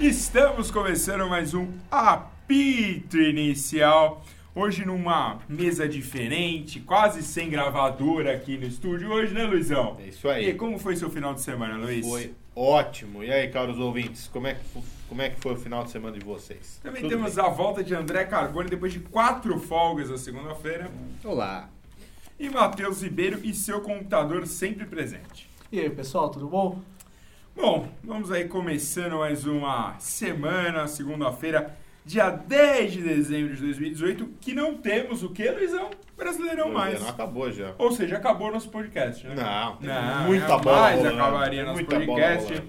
Estamos começando mais um apito inicial. Hoje numa mesa diferente, quase sem gravadora aqui no estúdio hoje, né, Luizão? É isso aí. E como foi seu final de semana, Luiz? Foi ótimo. E aí, caros ouvintes, como é que, como é que foi o final de semana de vocês? Também Tudo temos bem? a volta de André Carbone depois de quatro folgas na segunda-feira. Olá. E Matheus Ribeiro e seu computador sempre presente. E aí, pessoal, tudo bom? Bom, vamos aí começando mais uma semana, segunda-feira, dia 10 de dezembro de 2018, que não temos o que, Luizão? Brasileirão mais. Não acabou já. Ou seja, acabou nosso podcast, né? Não, Não, muita bola jamais rolando, acabaria nosso muita podcast.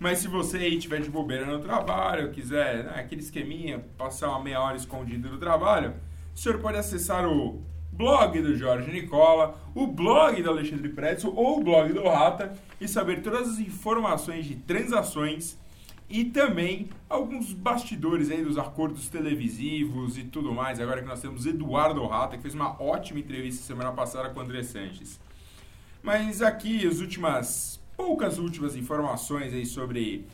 Mas se você aí tiver de bobeira no trabalho, quiser né, aquele esqueminha, passar uma meia hora escondido no trabalho, o senhor pode acessar o blog do Jorge Nicola, o blog do Alexandre Pretzel ou o blog do Rata e saber todas as informações de transações e também alguns bastidores aí dos acordos televisivos e tudo mais. Agora que nós temos Eduardo Rata, que fez uma ótima entrevista semana passada com o André Sanches. Mas aqui as últimas, poucas últimas informações aí sobre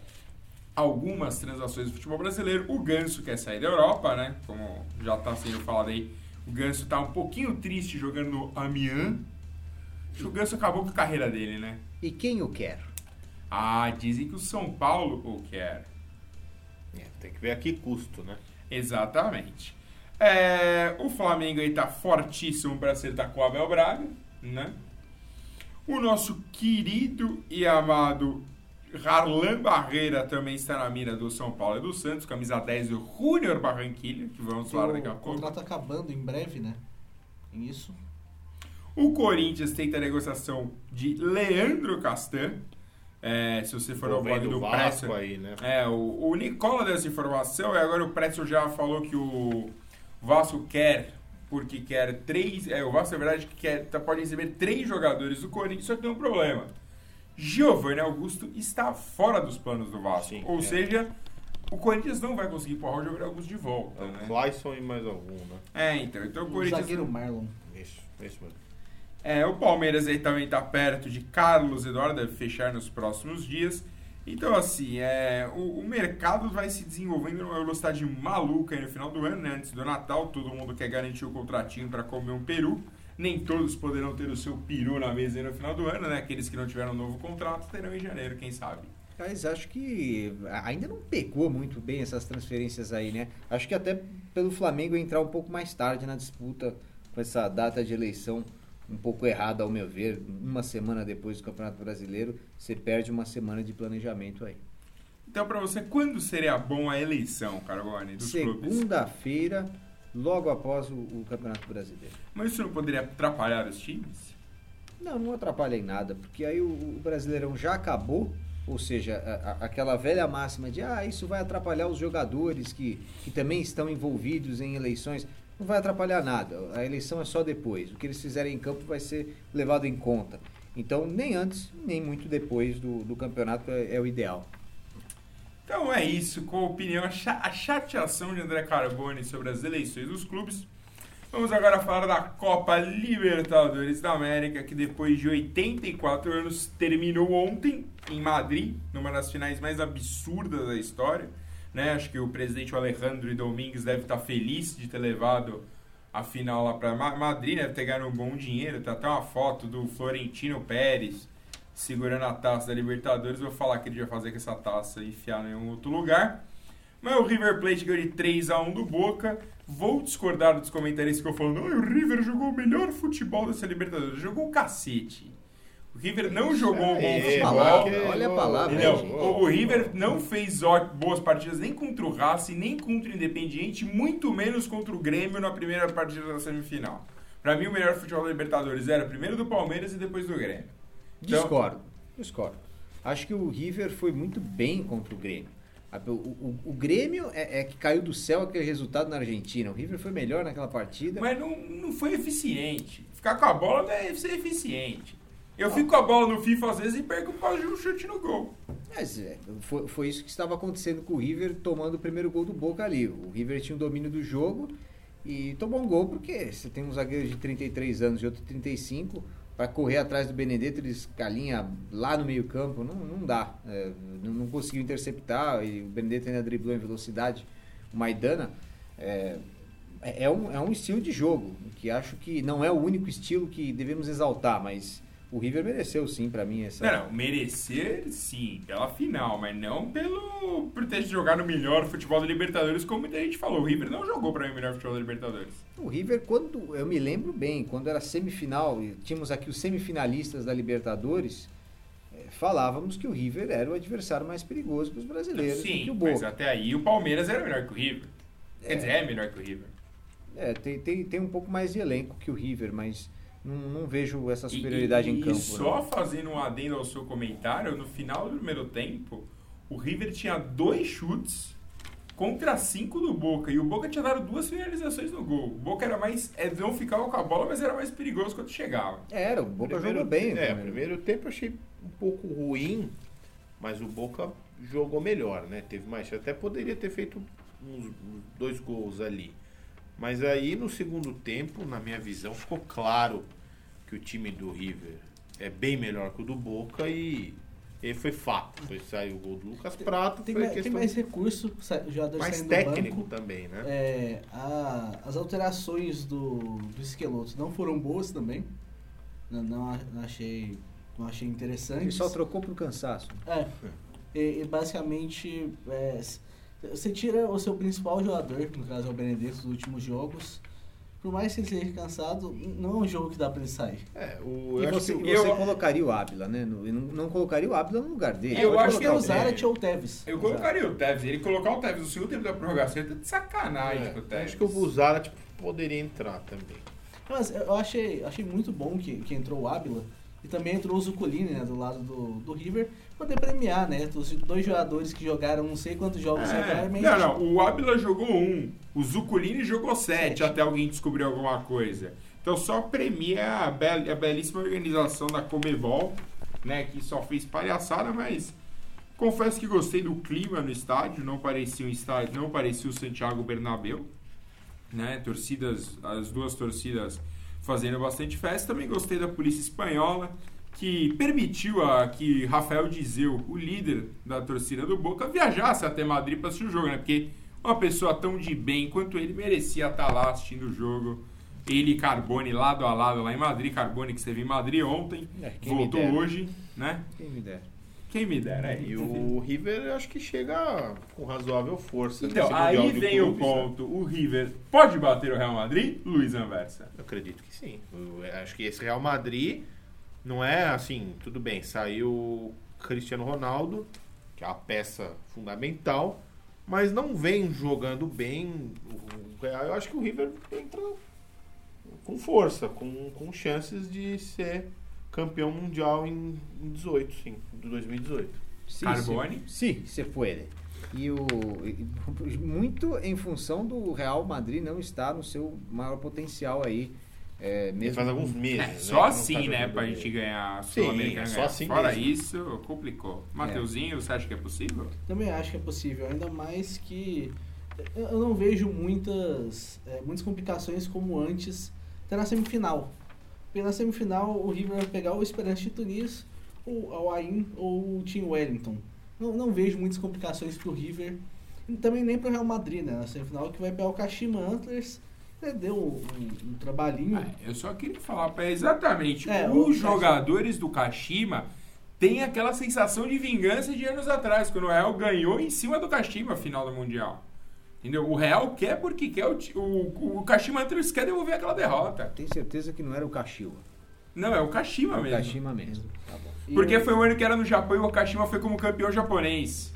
algumas transações do futebol brasileiro. O Ganso quer sair da Europa, né? Como já está sendo falado aí, o Ganso está um pouquinho triste jogando no Amiens. Acho que o Ganso acabou com a carreira dele, né? E quem o quer? Ah, dizem que o São Paulo o quer. É, tem que ver aqui custo, né? Exatamente. É, o Flamengo aí tá fortíssimo para acertar com o Abel Braga, né? O nosso querido e amado Harlan Barreira também está na mira do São Paulo e do Santos, camisa 10 do Júnior Barranquilha, que vamos falar daqui a o pouco. contrato acabando em breve, né? Tem Isso. O Corinthians tenta a negociação de Leandro Castan. É, se você for ao blog do o Vasco Presser, aí, né? É, o, o Nicola deu essa informação e agora o Pretzel já falou que o Vasco quer, porque quer três. É, o Vasco, na verdade, que quer, tá- pode receber três jogadores do Corinthians, só que tem um problema. Giovanni Augusto está fora dos planos do Vasco. Sim, Ou é. seja, o Corinthians não vai conseguir empurrar o Giovanni Augusto de volta. É o Né? Clayson e mais algum, né? É, então. Então o O Corinthians. zagueiro Marlon. Isso, isso mesmo. É, o Palmeiras aí também está perto de Carlos Eduardo, deve fechar nos próximos dias. Então, assim, é, o, o mercado vai se desenvolvendo numa velocidade maluca aí no final do ano, né? Antes do Natal, todo mundo quer garantir o contratinho para comer um peru. Nem todos poderão ter o seu peru na mesa aí no final do ano, né? Aqueles que não tiveram um novo contrato terão em janeiro, quem sabe. Mas acho que ainda não pegou muito bem essas transferências aí, né? Acho que até pelo Flamengo entrar um pouco mais tarde na disputa com essa data de eleição um pouco errada, ao meu ver. Uma semana depois do Campeonato Brasileiro, você perde uma semana de planejamento aí. Então, para você, quando seria bom a eleição, Carbone, dos clubes? Segunda-feira, logo após o, o Campeonato Brasileiro. Mas isso não poderia atrapalhar os times? Não, não atrapalha em nada, porque aí o, o Brasileirão já acabou, ou seja, a- a- aquela velha máxima de ah, isso vai atrapalhar os jogadores que, que também estão envolvidos em eleições. Não vai atrapalhar nada, a eleição é só depois. O que eles fizerem em campo vai ser levado em conta. Então, nem antes, nem muito depois do, do campeonato é, é o ideal. Então é isso, com a opinião, a cha- a chateação de André Carbone sobre as eleições dos clubes. Vamos agora falar da Copa Libertadores da América, que depois de 84 anos terminou ontem em Madrid, numa das finais mais absurdas da história. Né? Acho que o presidente Alejandro Domingues deve estar feliz de ter levado a final lá para Madrid, deve ter um bom dinheiro. Tá até uma foto do Florentino Pérez segurando a taça da Libertadores. Vou falar que ele vai fazer com essa taça enfiar em um outro lugar. Mas o River Plate ganhou de 3x1 do Boca. Vou discordar dos comentaristas que eu falando, "Ai, o River jogou o melhor futebol dessa Libertadores. Jogou o cacete. O River não jogou um bom futebol. palavra, olha a palavra, Não, gente. o, o River não fez ó- boas partidas nem contra o Racing, nem contra o Independiente, muito menos contra o Grêmio na primeira partida da semifinal. Pra mim, o melhor futebol da Libertadores era primeiro do Palmeiras e depois do Grêmio. Então- Discordo, discordo. Acho que o River foi muito bem contra o Grêmio. O, o- o Grêmio é, é que caiu do céu aquele resultado na Argentina. O River foi melhor naquela partida. Mas não, não foi eficiente. Ficar com a bola não é ser eficiente. Eu fico com a bola no FIFA às vezes e perco por causa de um chute no gol. Mas é, foi, foi isso que estava acontecendo com o River tomando o primeiro gol do Boca ali. O River tinha o domínio do jogo e tomou um gol porque você tem um zagueiro de 33 anos e outro de 35. Para correr atrás do Benedetto, ele escalinha lá no meio campo, não, não dá. É, não, não conseguiu interceptar e o Benedetto ainda driblou em velocidade o Maidana. É, é, um, é um estilo de jogo que acho que não é o único estilo que devemos exaltar, mas o River mereceu sim para mim essa. Não, não, merecer sim, pela final, mas não pelo por ter jogado o melhor futebol da Libertadores, como muita gente falou. O River não jogou para mim o melhor futebol da Libertadores. O River, quando eu me lembro bem, quando era semifinal, e tínhamos aqui os semifinalistas da Libertadores, eh, falávamos que o River era o adversário mais perigoso para os brasileiros. Sim, mas até aí o Palmeiras era melhor que o River. Quer É. dizer, é melhor que o River. É, tem, tem, tem um pouco mais de elenco que o River, mas não, não vejo essa superioridade e, em campo. E só não. fazendo um adendo ao seu comentário, no final do primeiro tempo, o River tinha dois chutes contra cinco do Boca. E o Boca tinha dado duas finalizações no gol. O Boca era mais. É, não ficava com a bola, mas era mais perigoso quando chegava. Era, o Boca Primeiro- jogou bem. É, né? primeiro tempo eu achei um pouco ruim, mas o Boca jogou melhor, né? Teve mais. Até poderia ter feito uns, uns dois gols ali. Mas aí no segundo tempo, na minha visão, ficou claro que o time do River é bem melhor que o do Boca e, e foi fato. Foi sair o gol do Lucas Prato, Tem, foi mais, tem mais recurso, jogadores mais saindo técnico do banco. também, né? É, a- as alterações do, do Esqueloto não foram boas também. Não, não não achei, não achei Ele interessantes. só trocou por cansaço. É. E, e basicamente, é, você tira o seu principal jogador, que no caso é o Benedetto, dos últimos jogos. Por mais que ele esteja cansado, não é um jogo que dá pra ele sair. É, o, E eu acho você, que e você eu- colocaria o Ábila, né? No- não, não colocaria o Ábila no lugar dele. Eu Pode acho que é o o Zara- Zarat ou o Tevez. Eu colocaria o Tevez. Ele colocar o Tevez no segundo tempo da prorrogação, ele tá de sacanagem é, com o eu Tevez. acho que o Buzara tipo, poderia entrar também. Mas eu achei, achei muito bom que, que entrou o Ábila e também entrou o Zuculini, né, do lado do, do River, poder premiar, né, os dois jogadores que jogaram não sei quantos jogos É, regularmente. não, não, o Ábila jogou um, o Zuculini jogou sete, Sete. até alguém descobrir alguma coisa. Então só premia a, bel- a belíssima organização da Comebol, né, que só fez palhaçada, mas confesso que gostei do clima no estádio, não parecia um estádio, não parecia o Santiago Bernabéu, né, torcidas, as duas torcidas fazendo bastante festa. Também gostei da polícia espanhola, que permitiu a, que Rafael Dizeu, o líder da torcida do Boca, viajasse até Madrid para assistir o jogo, né? Porque uma pessoa tão de bem quanto ele merecia estar lá assistindo o jogo. Ele e Carbone lado a lado lá em Madrid. Carbone que esteve em Madrid ontem, É, voltou hoje, né? Quem me der. Quem me dera. é E o River eu acho que chega com razoável força. Então, aí vem o Clubes, né? ponto. O River pode bater o Real Madrid? Luiz Anversa. Eu acredito que sim. Eu acho que esse Real Madrid não é assim, tudo bem, saiu Cristiano Ronaldo, que é a peça fundamental, mas não vem jogando bem. O eu acho que o River entra com força, com, com chances de ser campeão mundial em em 18, sim, de 2018. Sim, Carbone? Sim, se puede. E o e- muito em função do Real Madrid não estar no seu maior potencial aí. É, mesmo Faz alguns meses. É, né, só assim, tá né, pra bem. gente ganhar Sul-Americana. é só assim Fora mesmo. isso, complicou. Mateuzinho, você acha que é possível? Também acho que é possível, ainda mais que eu eu não vejo muitas, é, muitas complicações como antes até na semifinal. Porque na semifinal o River vai pegar o Esperance de Tunis, ou o Ain ou o Team Wellington. Não, não vejo muitas complicações pro River, e também nem pro Real Madrid, né? Na semifinal que vai pegar o Kashima Antlers, né, deu um, um trabalhinho. Ah, eu só queria falar pra exatamente. É, os o- jogadores do Kashima têm aquela sensação de vingança de anos atrás, quando o Real ganhou em cima do Kashima a final do Mundial. Entendeu? O Real quer porque quer o, o, o Kashima Antlers quer devolver aquela derrota. Tenho certeza que não era o Kashiwa. Não, é o Kashima É o mesmo. Kashima mesmo. Tá bom. Porque o- foi o ano que era no Japão e o Kashima foi como campeão japonês.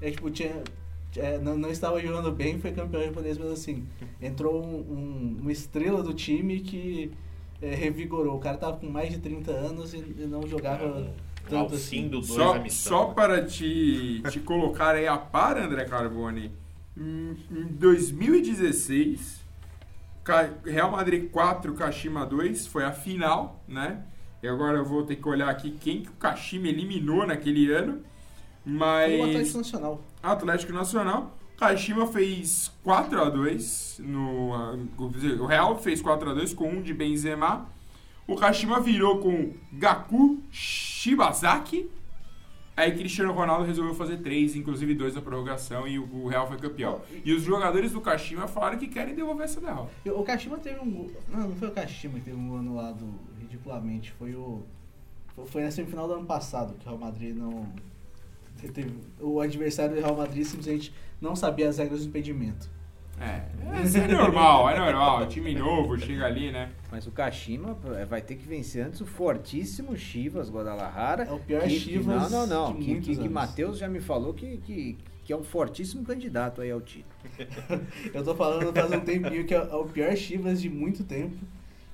É tipo, tinha, é, não, não estava jogando bem, foi campeão japonês, mas assim, entrou um- um- uma estrela do time que é, revigorou. O cara tava com mais de 30 anos e, e não jogava Um tanto assim. dois Só, missão. só para te, te colocar aí a par, André Carboni, em, em 2016, Ca- Real Madrid 4, Kashima 2, foi a final, né? E agora eu vou ter que olhar aqui quem que o Kashima eliminou naquele ano. Mas. O Atlético Nacional. Atlético Nacional. Kashima fez 4 a 2 no, o Real fez 4 a 2 com um de Benzema. O Kashima virou com Gaku Shibazaki. Aí Cristiano Ronaldo resolveu fazer três, inclusive dois da prorrogação, e o Real foi campeão. E os jogadores do Kashima falaram que querem devolver essa derrota. O Kashima teve um gol. Não, não foi o Kashima que teve um gol anulado ridiculamente. Foi o. Foi na semifinal do ano passado que o Real Madrid não. Teve, o adversário do Real Madrid simplesmente não sabia as regras do impedimento. É, isso é normal, é normal. Time novo chega ali, né? Mas o Kashima vai ter que vencer antes o fortíssimo Chivas Guadalajara. É o pior que, Chivas. Não, não, não. de Que, que, que. Matheus já me falou que, que, que é um fortíssimo candidato aí ao título. Eu tô falando faz um tempinho que é o pior Chivas de muito tempo.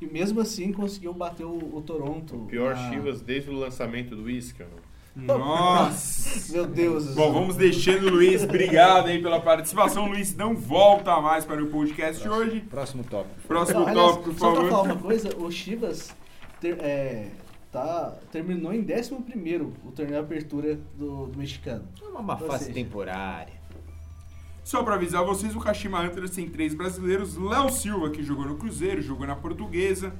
E mesmo assim conseguiu bater o, o Toronto. O pior na- Chivas desde o lançamento do Whisky, não? Nossa! Meu Deus. Bom, vamos deixando o Luiz. Obrigado aí pela participação. O Luiz não volta mais para o podcast de hoje. Próximo tópico. Próximo Não, aliás, tópico, por só pra falar favor. uma coisa, o Chivas ter- é, tá, terminou em 11 o torneio de abertura do, do mexicano. É uma má fase seja, temporária. Só para avisar vocês, o Kashima Antlers tem três brasileiros. Léo Silva, que jogou no Cruzeiro, jogou na Portuguesa.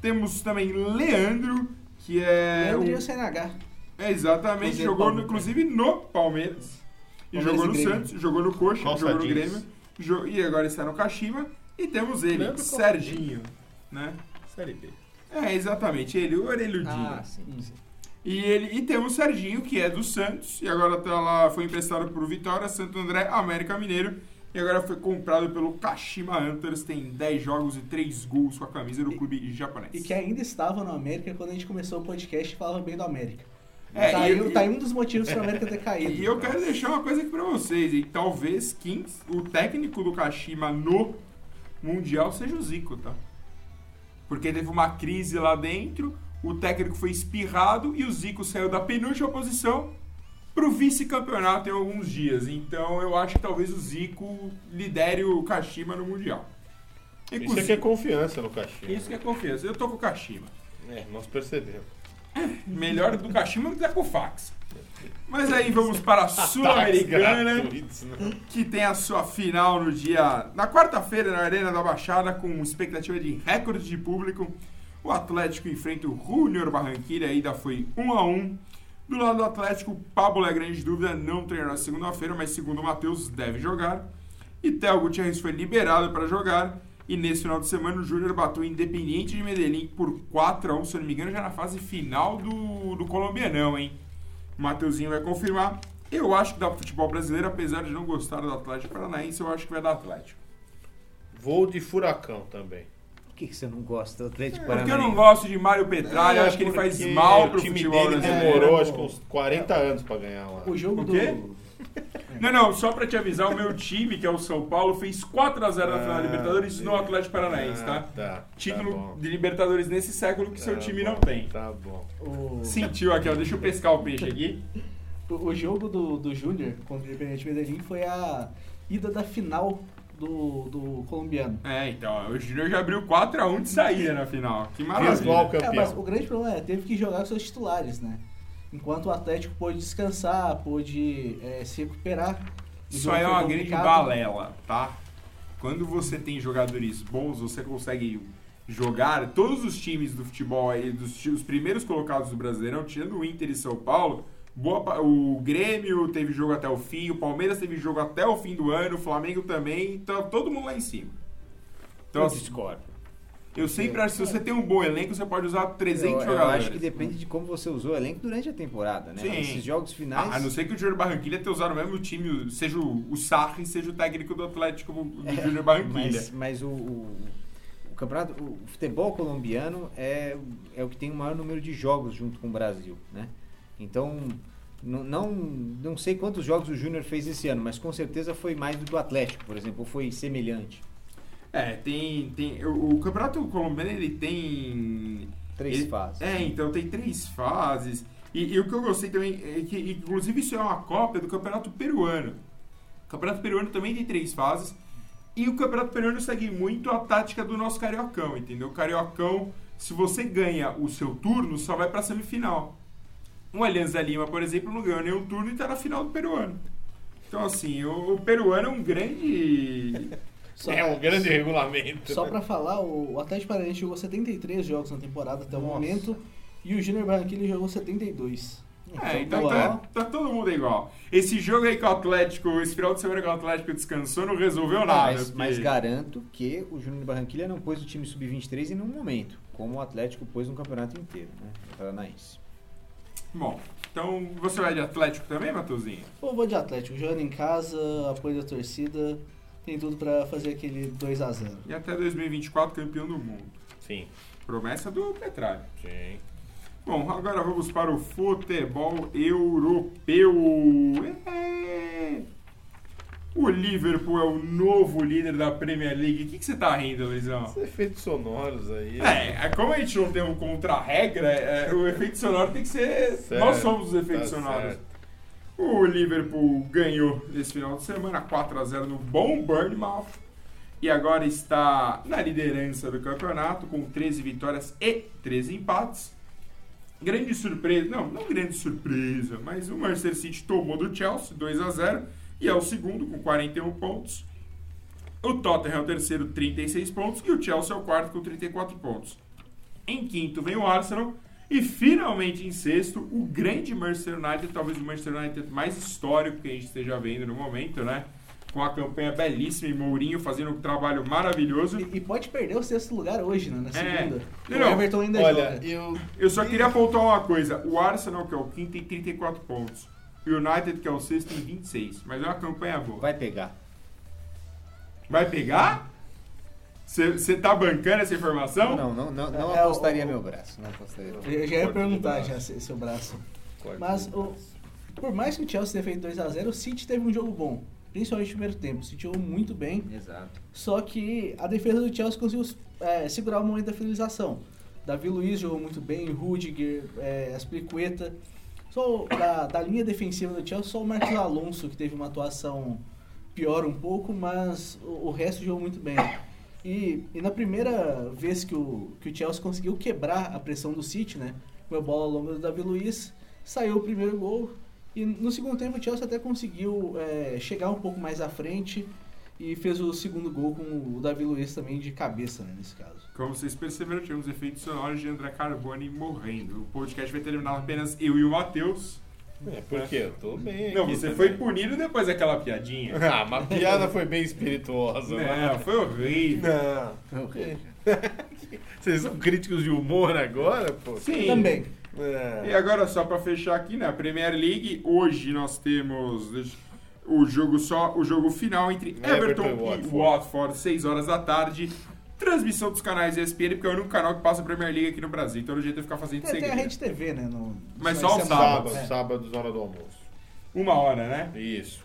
Temos também Leandro, que é... Leandro e o- o CNH. É, exatamente, Cruzeiro, jogou no- inclusive no Palmeiras. E Palmeiras jogou no Grêmio. Santos, jogou no Coxa, Calça jogou no. Grêmio. jo- E agora está no Kashima. E temos ele, Leandro Serginho, né? Série B. É, exatamente, ele, o orelhudinho. Ah, sim. Hum. E, ele, e temos o Serginho, que é do Santos, e agora tá lá, foi emprestado por Vitória, Santo André, América Mineiro, e agora foi comprado pelo Kashima Antlers, tem 10 jogos e 3 gols com a camisa do clube japonês. E que ainda estava no América quando a gente começou o podcast e falava bem do América. É, tá, e- aí, tá aí um dos motivos para o América ter caído. E eu quero deixar uma coisa aqui pra vocês, e talvez quem, o técnico do Kashima no Mundial seja o Zico, tá? Porque teve uma crise lá dentro, o técnico foi espirrado e o Zico saiu da penúltima posição pro vice-campeonato em alguns dias. Então eu acho que talvez o Zico lidere o Kashima no Mundial. Isso aqui é confiança no Caxias. Isso que é confiança. Eu tô com o Kashima. É, nós percebemos. Melhor do Kashima do que com o Fax. Mas aí vamos para a Sul-Americana. Gratuitos, né? que tem a sua final no dia. na quarta-feira na Arena da Baixada, com expectativa de recorde de público. O Atlético enfrenta o Júnior Barranquilla, a ida foi 1 a 1 Do lado do Atlético, o Pablo é grande dúvida, não treinou na segunda-feira, mas segundo o Matheus, deve jogar. E Theo Gutierrez foi liberado para jogar. E nesse final de semana o Júnior bateu o Independiente de Medellín por 4 a 1 se eu não me engano, já na fase final do, do Colombianão, hein? O Mateuzinho vai confirmar. Eu acho que dá pro futebol brasileiro, apesar de não gostar do Atlético Paranaense, eu acho que vai dar Atlético. Vou de furacão também. Por que, que você não gosta do Atlético Porque eu Paranaense? não gosto de Mário Petralha, É, acho que ele faz mal pro o time futebol dele brasileiro. demorou, É, acho que uns 40 anos pra ganhar lá. O jogo O do. Não, não, só pra te avisar, o meu time, que é o São Paulo, fez 4x0 na final da Ah, Libertadores no Atlético Paranaense, tá? tá. Título tá bom. de Libertadores nesse século que seu Tá time bom, não tem. Tá bom. O, Sentiu aqui, ó. Deixa eu pescar o peixe aqui. o, o jogo do, do Júnior contra o Independente Medellín foi a ida da final do, do colombiano. É, então, ó, o Júnior já abriu 4x1 de saída na final. Que maravilha. É, mas o grande problema é, teve que jogar com seus titulares, né? Enquanto o Atlético pôde descansar, pôde é, se recuperar. Isso aí é uma grande balela, tá? Quando você tem jogadores bons, você consegue jogar todos os times do futebol aí, dos os primeiros colocados do Brasileirão, tirando o Inter e São Paulo, boa o Grêmio teve jogo até o fim, o Palmeiras teve jogo até o fim do ano, o Flamengo também, então todo mundo lá em cima. Então, Eu assim, discordo. Eu sempre acho que se você tem um bom elenco, você pode usar 300 Eu, eu jogadores. acho que depende de como você usou o elenco durante a temporada, né? Sim. Esses jogos finais. Ah, a não ser que o Júnior Barranquilla tenha usado o mesmo time, seja o, o Sarri, seja o técnico do Atlético do É, Júnior Barranquilla. Mas, mas o, o, o campeonato, o futebol colombiano é, é o que tem o maior número de jogos junto com o Brasil, né? Então, não, não, não sei quantos jogos o Júnior fez esse ano, mas com certeza foi mais do que o Atlético, por exemplo, ou foi semelhante. É, tem. tem o, o campeonato colombiano ele tem. Três ele- fases. É, então tem três fases. E, e o que eu gostei também é que, inclusive, isso é uma cópia do campeonato peruano. O campeonato peruano também tem três fases. E o campeonato peruano segue muito a tática do nosso cariocão, entendeu? O cariocão, se você ganha o seu turno, só vai pra semifinal. O Alianza Lima, por exemplo, não ganhou nenhum turno e tá na final do peruano. Então, assim, o, o peruano é um grande. Só, É um grande regulamento. Só pra falar, o Atlético Paranaense jogou 73 jogos na temporada até o Nossa. momento e o Júnior Barranquilla jogou 72. É, então Boa. tá, tá todo mundo igual. Esse jogo aí que o Atlético, esse final de semana que o Atlético descansou, não resolveu nada. Mas, porque- mas garanto que o Júnior Barranquilla não pôs o time sub-23 em nenhum momento, como o Atlético pôs no campeonato inteiro, né? Paranaense. Bom, então você vai de Atlético também, Matosinho? Pô, vou de Atlético, jogando em casa, apoio da torcida, tem tudo pra fazer aquele 2 a 0 E até 2024 campeão do mundo. Sim, Promessa do Petralha. sim. Bom, agora vamos para o futebol europeu. É. O Liverpool é o novo líder da Premier League. O que, que você tá rindo, Luizão? Os efeitos sonoros aí. É, é, como a gente não tem um contra-regra, é, o efeito sonoro tem que ser. Certo, nós somos os efeitos tá sonoros. certo. O Liverpool ganhou esse final de semana 4 a 0 no bom Bournemouth e agora está na liderança do campeonato com 13 vitórias e 13 empates. Grande surpresa, não, não grande surpresa, mas o Manchester City tomou do Chelsea 2 a 0 e é o segundo com 41 pontos. O Tottenham é o terceiro, 36 pontos, e o Chelsea é o quarto com 34 pontos. Em quinto vem o Arsenal. E finalmente em sexto, o grande Manchester United, talvez o Manchester United mais histórico que a gente esteja vendo no momento, né? Com a campanha belíssima e Mourinho fazendo um trabalho maravilhoso. E, e pode perder o sexto lugar hoje, né? Na É. segunda. Não, o não. Everton ainda Olha, joga. eu. Eu só queria apontar uma coisa: o Arsenal, que é o quinto, tem 34 pontos. E o United, que é o sexto, tem 26. Mas é uma campanha boa. Vai pegar. Vai pegar? Você tá bancando essa informação? Não, não, não, não É, é, apostaria o- meu braço. Não apostaria. Eu já ia perguntar já se- seu braço. Corte Mas o- braço. Por mais que o Chelsea tenha feito 2x0, o City teve um jogo bom. Principalmente no primeiro tempo. O City jogou muito bem. Exato. Só que a defesa do Chelsea conseguiu é, segurar o momento da finalização. Davi Luiz jogou muito bem, Rudiger, é, Aspliqueta. Só da, da linha defensiva do Chelsea, só o Marcos Alonso que teve uma atuação pior um pouco, mas o, o resto jogou muito bem. E, e na primeira vez que o, que o Chelsea conseguiu quebrar a pressão do City, né? Com a bola longa do Davi Luiz, saiu o primeiro gol. E no segundo tempo o Chelsea até conseguiu é, chegar um pouco mais à frente e fez o segundo gol com o Davi Luiz também de cabeça, né, nesse caso. Como vocês perceberam, tivemos efeitos sonoros de André Carboni morrendo. O podcast vai terminar apenas eu e o Matheus. É, por quê? Eu tô bem. Não, aqui você também. foi punido depois daquela piadinha. Ah, mas a piada foi bem espirituosa, né? Não, foi horrível. Não. Vocês são críticos de humor agora, pô? Sim. Também. É. E agora, só pra fechar aqui, na Premier League, hoje nós temos o jogo só, o jogo final entre Everton, Everton e e Watford. Watford, 6 horas da tarde. Transmissão dos canais ESPN, porque é o único canal que passa a Premier League aqui no Brasil. Então, o jeito é ficar fazendo Tem, tem a. Rede TV, né? No, Mas só aos sábados. Sábado, É. sábado, hora do almoço. Uma hora, né? Isso.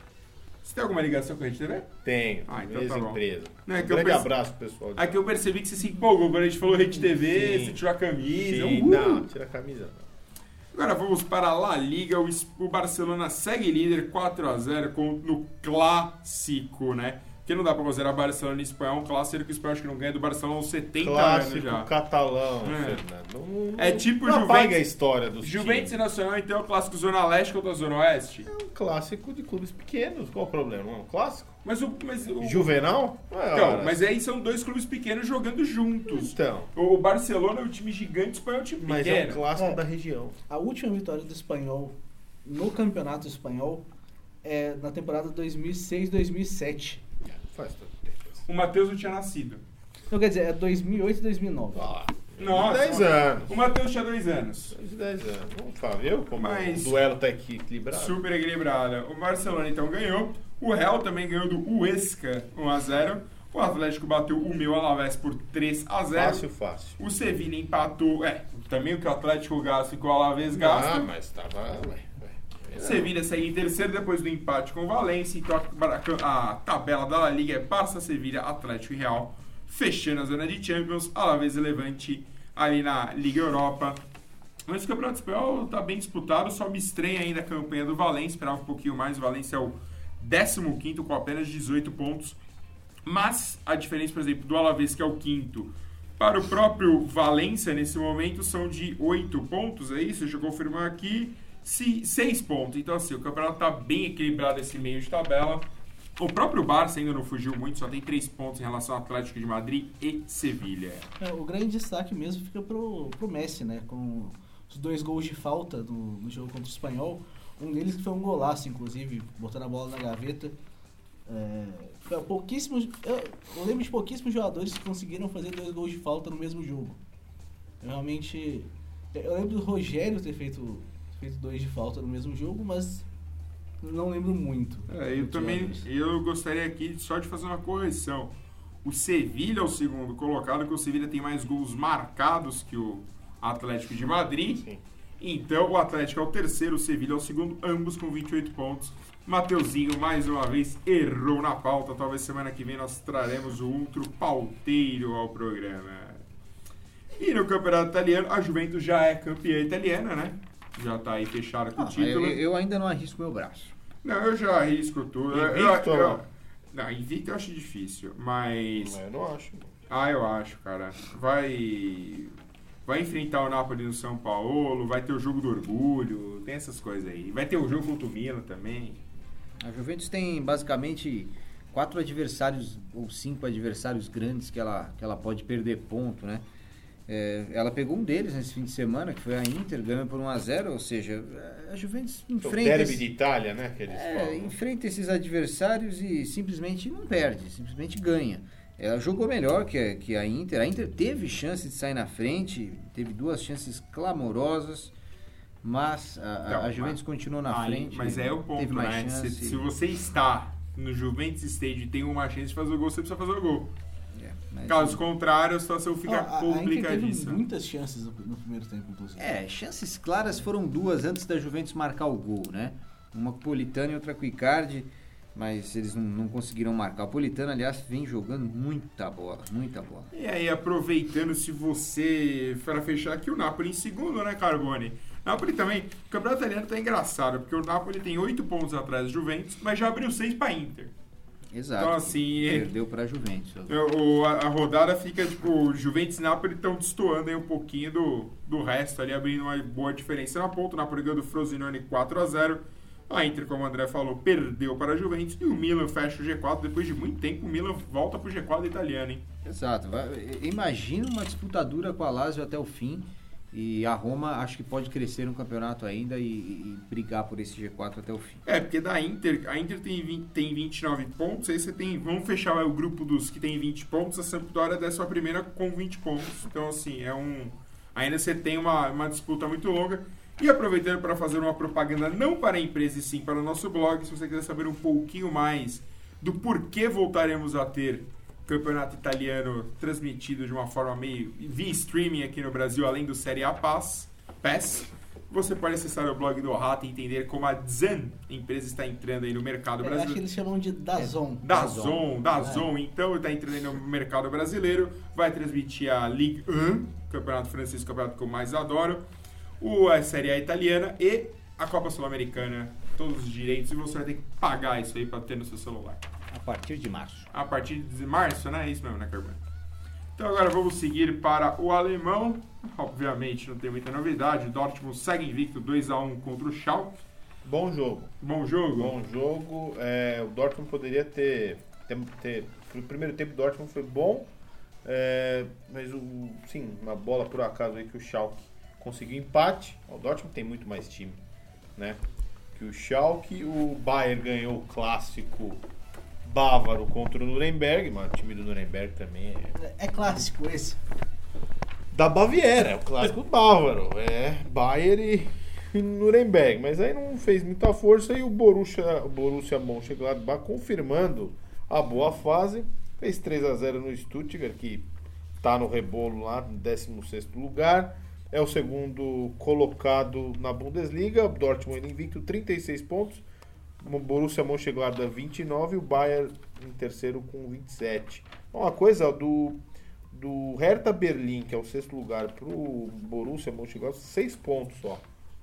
Você tem alguma ligação com a Rede TV? Tenho. Ah, então tá bom. empresa. Não, é um que eu grande perce- abraço, pessoal. de Aqui eu percebi que você se empolgou quando a gente falou Rede TV, Sim. você tirou a camisa. Sim, uhul. não, tira a camisa. não. Agora vamos para a La Liga. O, Barcelona segue líder 4 a 0 com, no clássico, né? Porque não dá pra considerar Barcelona e Espanhol um clássico que o Espanhol acho que não ganha do Barcelona há uns 70 anos Clássico já. catalão, É. Fernando. Não, É tipo não Juventus- apaga a história dos Juventus e. Nacional, então, é o clássico Zona Leste contra a Zona Oeste. É um clássico de clubes pequenos. Qual o problema? É um clássico? Mas o. Mas o Juvenal? É, então, mas aí são dois clubes pequenos jogando juntos. Então, O o Barcelona é um time gigante, o Espanhol é um time mas é pequeno. um clássico É. da região. A última vitória do Espanhol no Campeonato Espanhol é na temporada 2006-2007. Faz tanto tempo. O Matheus não tinha nascido. Então, quer dizer, é 2008 e 2009. Ah, Nossa. 10 anos. O Matheus tinha dois anos. Mais de 10 anos. Vamos falar, viu? Como Mas- o duelo tá aqui equilibrado. Super equilibrada. O Barcelona então ganhou. O Real também ganhou do Huesca 1x0. O Atlético bateu o meu Alavés por 3x0. Fácil, fácil. O Sevilla empatou. É, também o que o Atlético gasta e que o Alavés Ah, gasta. mas tava. Ué, Sevilha segue em terceiro depois do empate com o Valência. Então a, a tabela da La Liga é Barça, Sevilha, Atlético e Real. Fechando a zona de Champions. Alavés e Levante ali na Liga Europa. Mas o Campeonato Espanhol está bem disputado. Só me estranha ainda a campanha do Valência. Esperava um pouquinho mais. O Valência é o 15 com apenas 18 pontos. Mas a diferença, por exemplo, do Alavés, que é o quinto, para o próprio Valência nesse momento são de 8 pontos, é isso? Deixa eu confirmar aqui. Se, 6 pontos. Então, assim, o campeonato está bem equilibrado esse meio de tabela. O próprio Barça ainda não fugiu muito, só tem três pontos em relação ao Atlético de Madrid e Sevilha. É, o grande destaque mesmo fica pro, pro Messi, né? Com os dois gols de falta no, no jogo contra o Espanhol. Um deles que foi um golaço, inclusive, botando a bola na gaveta. É, pouquíssimos, eu, eu lembro de pouquíssimos jogadores que conseguiram fazer dois gols de falta no mesmo jogo. Eu realmente. Eu lembro do Rogério ter feito, feito dois de falta no mesmo jogo, mas não lembro muito. É, eu também eu gostaria aqui só de fazer uma correção. O Sevilha é o segundo colocado, que o Sevilha tem mais gols marcados que o Atlético de Madrid. Sim. Então o Atlético é o terceiro, o Sevilha é o segundo, ambos com 28 pontos. Mateuzinho, mais uma vez, errou na pauta. Talvez semana que vem nós traremos o outro pauteiro ao programa. E no campeonato italiano, a Juventus já é campeã italiana, né? Já tá aí fechada com o título. eu, eu ainda não arrisco meu braço. Não, eu já arrisco tudo. Invicto eu, eu- não? não, invicto eu acho difícil, mas. Mas eu não acho. Ah, eu acho, cara. Vai. Vai enfrentar o Napoli no São Paulo, vai ter o jogo do orgulho, tem essas coisas aí. Vai ter o jogo contra o Milan também. A Juventus tem basicamente quatro adversários ou cinco adversários grandes que ela, que ela pode perder ponto, né? É, ela pegou um deles nesse fim de semana, que foi a Inter, ganhou por 1 a 0 ou seja, a Juventus O enfrenta, derby esse- de Itália, né? Que eles é, falam. enfrenta esses adversários e simplesmente não perde, simplesmente ganha. Ela jogou melhor que a, que a Inter. A Inter teve chance de sair na frente, teve duas chances clamorosas, mas a, Não, a Juventus mas- continuou na Aí, frente. mas é o ponto, teve mais né? Se, se você está no Juventus Stage e tem uma chance de fazer o gol, você precisa fazer o gol. Mas- Caso contrário, a situação fica Ó, a- a Inter teve complicadíssima. muitas chances no, no primeiro tempo, inclusive. É, chances claras foram duas antes da Juventus marcar o gol, né? Uma com o Politano e outra com o Icardi, mas eles não, não conseguiram marcar. O Politano, aliás, vem jogando muita bola, muita bola. E aí, aproveitando, se você. Para fechar aqui, o Napoli em segundo, né, Carbone? Napoli também. O campeonato italiano tá engraçado, porque o Napoli tem 8 pontos atrás do Juventus, mas já abriu 6 para Inter. Exato. Então, assim, é- Perdeu pra Juventus. O, a, a rodada fica, tipo, Juventus e Napoli estão destoando aí um pouquinho do, do resto ali, abrindo uma boa diferença na ponta. O Napoli ganhou do Frosinone 4 a 0 A Inter, como o André falou, perdeu para a Juventus. E o Milan fecha o G4. Depois de muito tempo, o Milan volta pro G4 italiano, hein? Exato. Imagina uma disputa dura com a Lazio até o fim. E a Roma acho que pode crescer no campeonato ainda e, e brigar por esse G4 até o fim. É, porque da Inter, a Inter tem, 20, tem 29 pontos, aí você tem, vamos fechar o grupo dos que tem 20 pontos, a Sampdoria é décima primeira com 20 pontos. Então, assim, é um... Ainda você tem uma, uma disputa muito longa. E aproveitando para fazer uma propaganda não para a empresa e sim para o nosso blog, se você quiser saber um pouquinho mais do porquê voltaremos a ter campeonato italiano transmitido de uma forma meio via streaming aqui no Brasil, além do Série A Pass, PES, você pode acessar o blog do Rata e entender como a Zan empresa está entrando aí no mercado Eu acho que brasileiro. eles chamam de Dazon. Dazon, Dazon, então está entrando aí no mercado brasileiro, vai transmitir a Ligue 1, campeonato francês, campeonato que eu mais adoro, o, a Série A italiana e a Copa Sul-Americana, todos os direitos, e você vai ter que pagar isso aí para ter no seu celular. A partir de março. A partir de março, né? É isso mesmo, né, Carvalho? Então agora vamos seguir para o alemão. Obviamente não tem muita novidade. O Dortmund segue invicto 2x1 contra o Schalke. Bom jogo. Bom jogo. Bom jogo. É, o Dortmund poderia ter, ter, ter- O primeiro tempo do Dortmund foi bom. é, mas o. Sim, uma bola por acaso aí que o Schalke conseguiu empate. O Dortmund tem muito mais time, né? Que o Schalke. O Bayern ganhou o clássico bávaro contra o Nuremberg. Mas o time do Nuremberg também é É clássico esse. da Baviera, é o clássico bávaro. É Bayern e Nuremberg. Mas aí não fez muita força e o Borussia, o Borussia Mönchengladbach confirmando a boa fase. Fez 3 a 0 no Stuttgart, que está no rebolo lá, no 16º lugar. É o segundo colocado na Bundesliga. O Dortmund invicto, 36 pontos. O Borussia Mönchengladbach 29 e o Bayern em terceiro com 27. Uma coisa do do Hertha Berlim, que é o sexto lugar, pro Borussia Mönchengladbach, seis pontos só.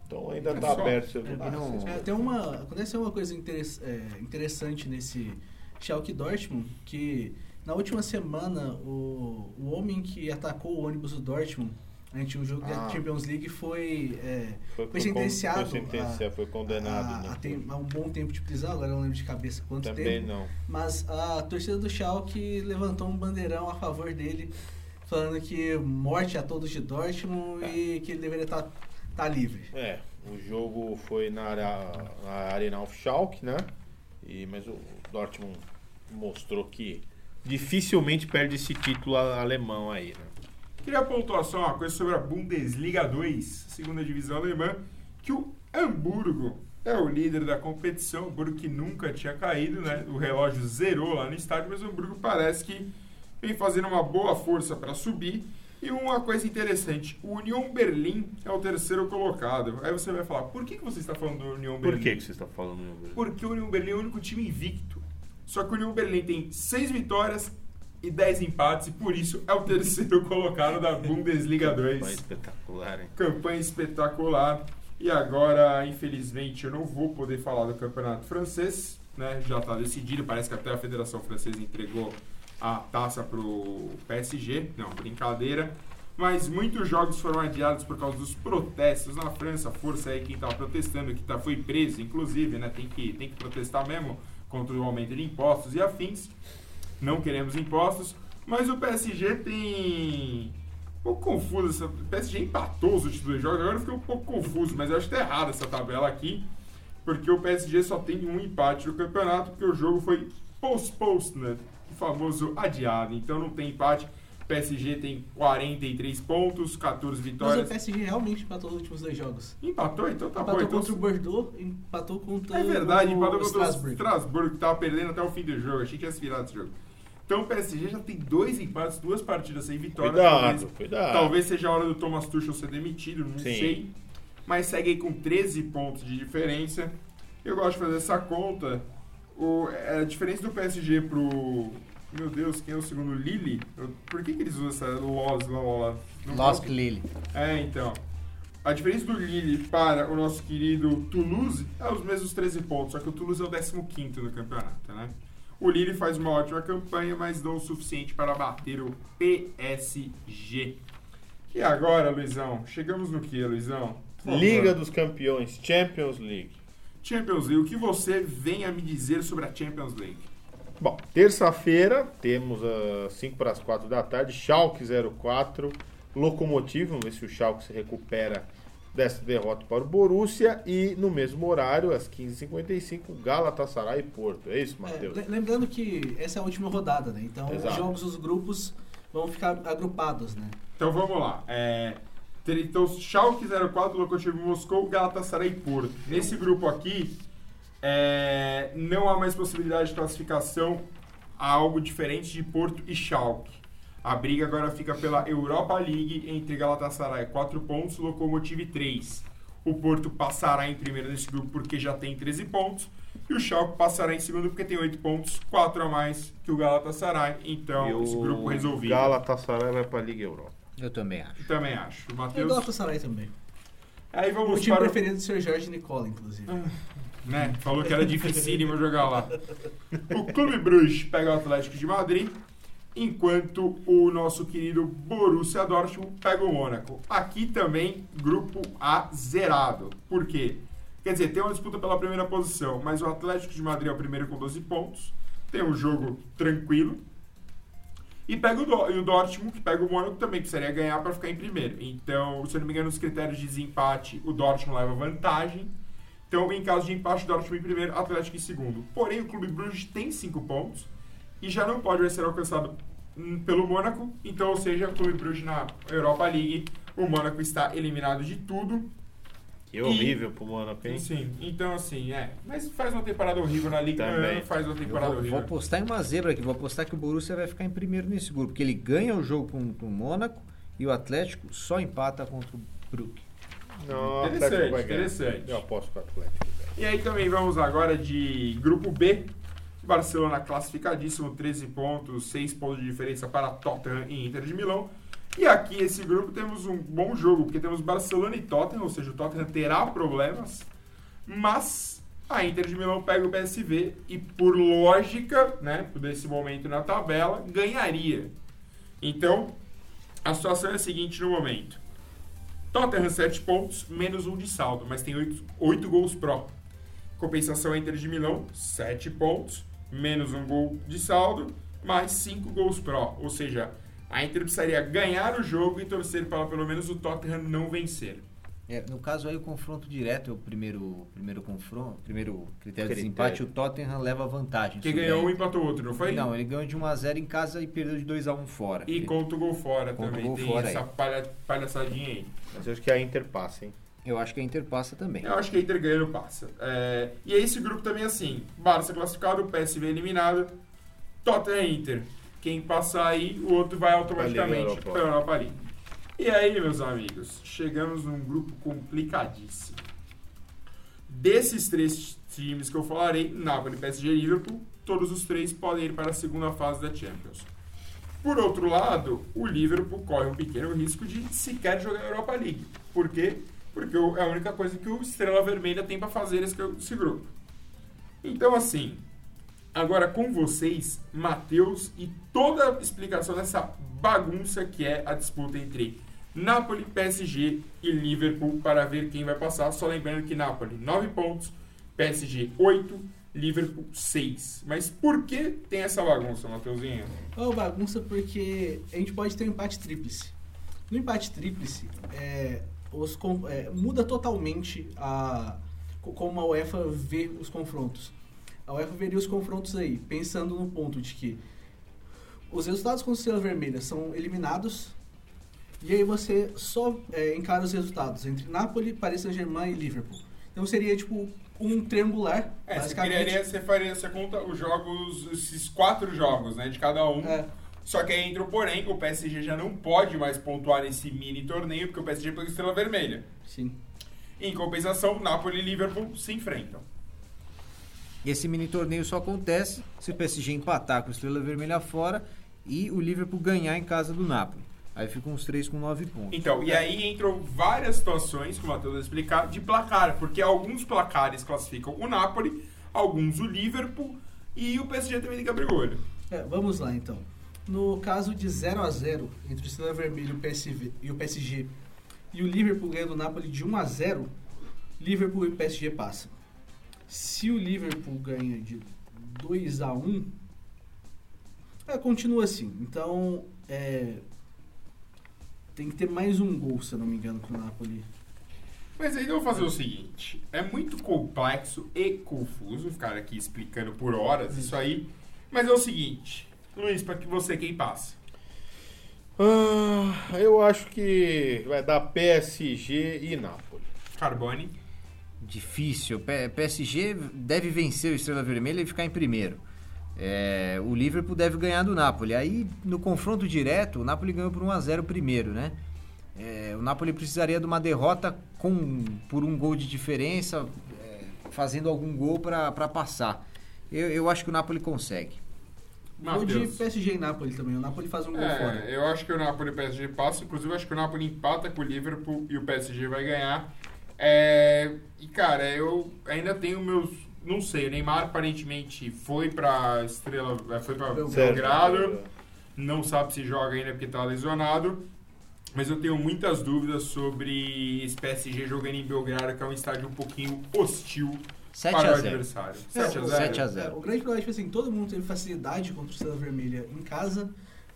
Então ainda É tá só. aberto. É, não- É, tem uma, acontece uma coisa interess- é, interessante nesse Schalke Dortmund, que na última semana o, o homem que atacou o ônibus do Dortmund Ante o jogo Ah. da Champions League foi, é, Foi, foi sentenciado, Foi, sentenciado, foi condenado. a, né? a tem- a um bom tempo de prisão, agora eu não lembro de cabeça quanto Também tempo. não. Mas a torcida do Schalke levantou um bandeirão a favor dele, falando que morte a todos de Dortmund e que ele deveria estar tá livre. É, o jogo foi na, área, na Arena of Schalke, né? E, mas o Dortmund mostrou que dificilmente perde esse título a- alemão aí, né? Queria pontuar só uma coisa sobre a Bundesliga 2, segunda divisão alemã, que o Hamburgo é o líder da competição, o Hamburgo que nunca tinha caído, né? O relógio zerou lá no estádio, mas o Hamburgo parece que vem fazendo uma boa força para subir. E uma coisa interessante, o Union Berlim é o terceiro colocado. Aí você vai falar, por que, que você está falando do Union Berlim? Por que, que você está falando? meu Deus? Porque o União Berlim é o único time invicto. Só que o União Berlim tem seis vitórias e 10 empates, e por isso é o terceiro colocado da Bundesliga 2. Foi espetacular, hein? Campanha espetacular. E agora, infelizmente, eu não vou poder falar do campeonato francês. Né? Já está decidido, parece que até a Federação Francesa entregou a taça para o PSG. Não, brincadeira. Mas muitos jogos foram adiados por causa dos protestos na França. Força aí quem estava protestando, que tá, foi preso, inclusive, né? Tem que, tem que protestar mesmo contra o aumento de impostos e afins. Não queremos impostos. Mas o PSG tem. Um pouco confuso. Essa... O PSG empatou os últimos dois jogos, agora eu fiquei um pouco confuso, mas eu acho que tá errada essa tabela aqui. Porque o PSG só tem um empate no campeonato, porque o jogo foi post-post, né? O famoso adiado. Então não tem empate. PSG tem 43 pontos, 14 Mas o vitórias. PSG realmente empatou os últimos dois jogos. Empatou? Então tá empatou bom. Então... contra o Bordeaux, empatou contra É verdade, o empatou contra o Strasbourg. Que tava perdendo até o fim do jogo. Achei que ia se virar esse jogo. Então o PSG já tem dois empates, duas partidas sem vitória. Cuidado, Talvez, cuidado. talvez seja a hora do Thomas Tuchel ser demitido, não Sim. sei. Mas segue aí com 13 pontos de diferença. Eu gosto de fazer essa conta. O, é, a diferença do PSG pro. Meu Deus, quem é o segundo? Eu- Por que, que eles usam essa Lost lá, Lost Lille. é, então. A diferença do Lille para o nosso querido Toulouse é os mesmos 13 pontos, só que o Toulouse é o 15 no campeonato, né? O Lille faz uma ótima campanha, mas não o suficiente para bater o PSG. E agora, Luizão? Chegamos no que, Luizão? Liga dos Campeões, Champions League. Champions League. O que você vem a me dizer sobre a Champions League? Bom, terça-feira temos às 5 para as 4 da tarde, Schalke 04, Locomotivo, vamos ver se o Schalke se recupera dessa derrota para o Borussia e no mesmo horário, às 15h55, Galatasaray e Porto. É isso, É, Matheus? le- lembrando que essa é a última rodada, né? Então Exato. os jogos dos grupos vão ficar agrupados, né? Então vamos lá. É, então, Schalke 04, Lokomotiv Moscou, Galatasaray e Porto. Nesse grupo aqui, é, não há mais possibilidade de classificação a algo diferente de Porto e Schalke. A briga agora fica pela Europa League entre Galatasaray 4 pontos, Lokomotiv 3. O Porto passará em primeiro nesse grupo porque já tem 13 pontos. E o Schalke passará em segundo porque tem 8 pontos, 4 a mais que o Galatasaray. Então, e esse grupo resolvido. Galatasaray vai para a Liga Europa. Eu também acho. Também acho. O E o. Galatasaray também. Aí O vamos time para. o- preferido do Sr. Jorge Nicola, inclusive. Né? Falou que era dificílimo jogar lá. O Clube Bruges pega o Atlético de Madrid, enquanto o nosso querido Borussia Dortmund pega o Mônaco. Aqui também, grupo A zerado. Por quê? Quer dizer, tem uma disputa pela primeira posição, mas o Atlético de Madrid é o primeiro com 12 pontos. Tem um jogo tranquilo. E pega o, Do- e o Dortmund, que pega o Mônaco, também precisaria ganhar para ficar em primeiro. Então, se eu não me engano, nos critérios de desempate, o Dortmund leva vantagem. Então, em caso de empate, Dortmund em primeiro, Atlético em segundo. Porém, o Clube Bruges tem cinco pontos e já não pode ser alcançado hum, pelo Mônaco. Então, ou seja, o Clube Bruges na Europa League, o Mônaco está eliminado de tudo. Que horrível pro Mônaco, hein? Sim, então assim, é. Mas faz uma temporada horrível na Liga, Também. não, faz uma Eu temporada vou, vou horrível. apostar em uma zebra aqui. Vou apostar que o Borussia vai ficar em primeiro nesse grupo. Porque ele ganha o jogo com, com o Mônaco e o Atlético só empata contra o Brook. Não, Interessante, ganhar. interessante. Eu aposto com o Atlético. E aí também vamos agora de grupo B. Barcelona classificadíssimo, 13 pontos, 6 pontos de diferença para Tottenham e Inter de Milão. E aqui esse grupo temos um bom jogo, porque temos Barcelona e Tottenham, ou seja, o Tottenham terá problemas, mas a Inter de Milão pega o PSV e por lógica, né, desse momento na tabela, ganharia. Então, a situação é a seguinte no momento. Tottenham 7 pontos, menos 1 de saldo, mas tem 8, 8 gols pró. Compensação Inter de Milão, 7 pontos, menos 1 gol de saldo, mais 5 gols pró. Ou seja, a Inter precisaria ganhar o jogo e torcer para pelo menos o Tottenham não vencer. É, no caso aí o confronto direto é o primeiro, primeiro confronto, primeiro critério, de Critério. desempate, o Tottenham leva vantagem. Que ganhou um e empatou o outro, não foi? Não, ele ganhou de 1 a 0 em casa e perdeu de 2 a 1 fora. E conta o gol fora Conta o também. gol Tem fora essa aí. palha, palhaçadinha aí. Mas eu acho que a Inter passa, hein? Eu acho que a Inter passa também. Eu acho que a Inter ganha passa. É, e esse grupo também é assim: Barça classificado, PSV eliminado, Tottenham Inter. Quem passar aí, o outro vai automaticamente para a Europa League. E aí, meus amigos, chegamos num grupo complicadíssimo. Desses três times que eu falarei, Napoli, PSG e Liverpool, todos os três podem ir para a segunda fase da Champions. Por outro lado, o Liverpool corre um pequeno risco de sequer jogar a Europa League. Por quê? Porque é a única coisa que o Estrela Vermelha tem para fazer esse grupo. Então, assim, agora com vocês, Matheus, e toda a explicação dessa bagunça que é a disputa entre Napoli, PSG e Liverpool para ver quem vai passar. Só lembrando que Napoli 9 pontos, PSG 8, Liverpool 6. Mas por que tem essa bagunça, Matheusinho? É uma bagunça porque a gente pode ter um empate tríplice. No empate tríplice, é, os é, muda totalmente a, co- como a UEFA vê os confrontos. A UEFA veria os confrontos aí, pensando no ponto de que os resultados com estrela vermelha são eliminados e aí você só é, encara os resultados entre Napoli, Paris Saint-Germain e Liverpool. Então seria tipo um triangular, É, você, criaria, você faria, você conta os jogos, esses quatro jogos, né, de cada um. É. Só que aí entra o porém, o PSG já não pode mais pontuar nesse mini torneio, porque o PSG pegou estrela vermelha. Sim. Em compensação, Napoli e Liverpool se enfrentam. E esse mini torneio só acontece se o PSG empatar com a Estrela Vermelha fora e o Liverpool ganhar em casa do Napoli. Aí ficam os três com nove pontos. Então, e aí entram várias situações, como o Matheus vai explicar, de placar, porque alguns placares classificam o Napoli, alguns o Liverpool e o PSG também tem que abrir o olho. É, vamos lá então. No caso de 0 a 0 entre o Estrela Vermelha e o, PSV, e o PSG e o Liverpool ganha do Napoli de 1 a 0, Liverpool e PSG passam. Se o Liverpool ganha de 2 a 1, é, continua assim. Então, é, tem que ter mais um gol, se eu não me engano, pro Napoli. Mas aí eu vou fazer o seguinte: é muito complexo e confuso ficar aqui explicando por horas isso aí. Mas é o seguinte, Luiz, para que você quem passa? Ah, eu acho que vai dar PSG e Napoli. Carbone. Difícil. PSG deve vencer o Estrela Vermelha e ficar em primeiro. É, o Liverpool deve ganhar do Napoli. Aí, no confronto direto, o Napoli ganhou por 1 a 0 primeiro, né? É, o Napoli precisaria de uma derrota com por um gol de diferença, é, fazendo algum gol para passar. Eu, eu acho que o Napoli consegue. Gol de. PSG e Napoli também. O Napoli faz um gol fora. É, eu acho que o Napoli e o PSG passam. Inclusive, eu acho que o Napoli empata com o Liverpool e o PSG vai ganhar. É, e, cara, eu ainda tenho meus... Não sei, o Neymar aparentemente foi pra Estrela... Foi pra Belgrado. Não sabe se joga ainda porque tá lesionado. Mas eu tenho muitas dúvidas sobre esse PSG jogando em Belgrado, que é um estádio um pouquinho hostil 7 para a o 0. adversário. É, 7 a o 0? 7 a É, 0. o grande problema é tipo assim, todo mundo teve facilidade contra o Estrela Vermelha em casa,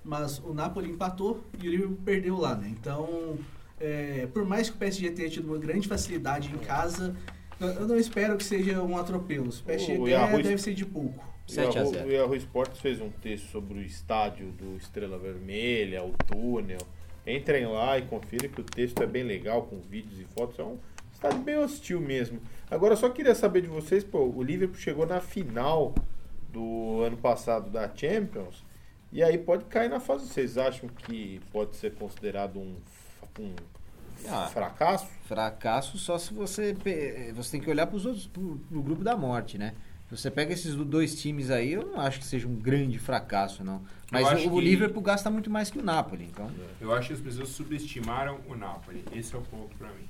mas o Napoli empatou e o Liverpool perdeu lá, né? Então, é, por mais que o PSG tenha tido uma grande facilidade em casa, eu não espero que seja um atropelo. Se o PSG ganhar, Yahoo- deve ser de pouco. 7 a o 0. Yahoo- O Yahoo Sports fez um texto sobre o estádio do Estrela Vermelha, o túnel. Entrem lá e confiram que o texto é bem legal, com vídeos e fotos. É um estádio bem hostil mesmo. Agora, eu só queria saber de vocês, pô, o Liverpool chegou na final do ano passado da Champions. E aí pode cair na fase. Vocês acham que pode ser considerado um, um Ah. fracasso? Fracasso só se você. pe- Você tem que olhar para os outros, pro, pro grupo da morte, né? Se você pega esses do- dois times aí, eu não acho que seja um grande fracasso, não. Mas o, o que- Liverpool gasta muito mais que o Napoli, então. Eu acho que as pessoas subestimaram o Napoli. Esse é o ponto pra mim.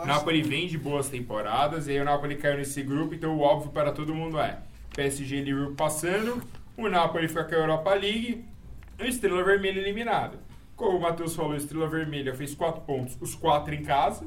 O Napoli vem de boas temporadas, e aí o Napoli caiu nesse grupo, então o óbvio para todo mundo é PSG e Liverpool passando, o Napoli fica com a Europa League e o Estrela Vermelha eliminado. Como o Matheus falou, Estrela Vermelha fez quatro pontos, os quatro em casa.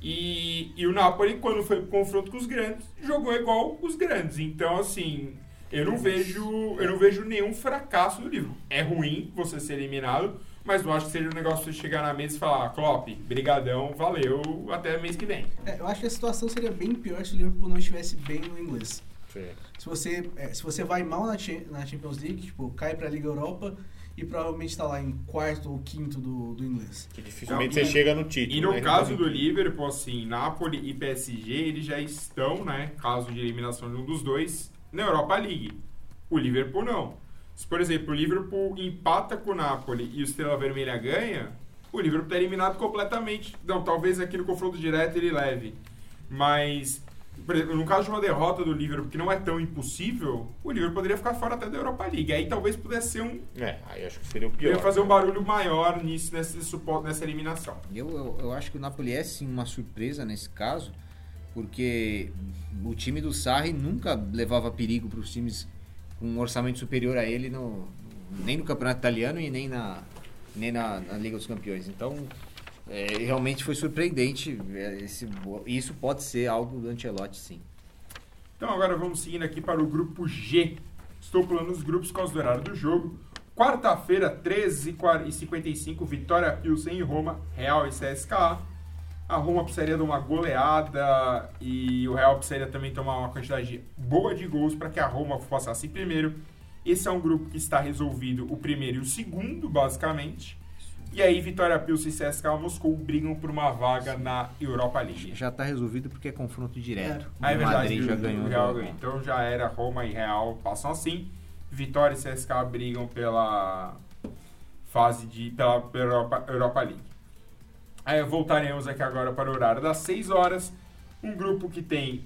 E, e o Napoli, quando foi pro confronto com os grandes, jogou igual os grandes. Então, assim, eu não vejo, eu não vejo nenhum fracasso do livro. É ruim você ser eliminado, mas não acho que seja um negócio de chegar na mesa e falar, Klopp, brigadão, valeu, até mês que vem. É, eu acho que a situação seria bem pior se o Liverpool não estivesse bem no inglês. Sim. Se você, é, se você vai mal na, na Champions League, tipo, cai pra Liga Europa e provavelmente tá lá em quarto ou quinto do, do inglês. Que dificilmente Não, e- você chega no título. E no né? caso do Liverpool, assim, Napoli e PSG, eles já estão, né, caso de eliminação de um dos dois, na Europa League. O Liverpool não. Se, por exemplo, o Liverpool empata com o Napoli e o Estrela Vermelha ganha, o Liverpool está eliminado completamente. Não, talvez aqui no confronto direto ele leve. Mas, por exemplo, no caso de uma derrota do Liverpool, que não é tão impossível, o Liverpool poderia ficar fora até da Europa League. Aí talvez pudesse ser um. É, aí acho que seria o pior. Poderia fazer um barulho maior nisso, nesse suporte, nessa eliminação. Eu, eu, eu acho que o Napoli é sim uma surpresa nesse caso, porque o time do Sarri nunca levava perigo para os times com um orçamento superior a ele, no, nem no Campeonato Italiano e nem na, nem na, na Liga dos Campeões. Então, é, realmente foi surpreendente. é, esse- isso pode ser algo do Ancelotti, sim. Então agora vamos seguindo aqui para o grupo G. Estou pulando os grupos com o horário do jogo. Quarta-feira, 13h55, Vitória Pilsen em Roma, Real e CSKA. A Roma precisaria de uma goleada e o Real precisaria também tomar uma quantidade boa de gols para que a Roma passasse primeiro. Esse é um grupo que está resolvido o primeiro e o segundo, basicamente. E aí, Vitória Pilsen e CSKA Moscou brigam por uma vaga na Europa League. Já está resolvido porque é confronto direto. Ah, é o verdade, Madrid já ganhou. Real. Então já era Roma e Real passam assim. Vitória e CSKA brigam pela fase de pela, pela Europa, Europa League. Aí voltaremos aqui agora para o horário das 6 horas. Um grupo que tem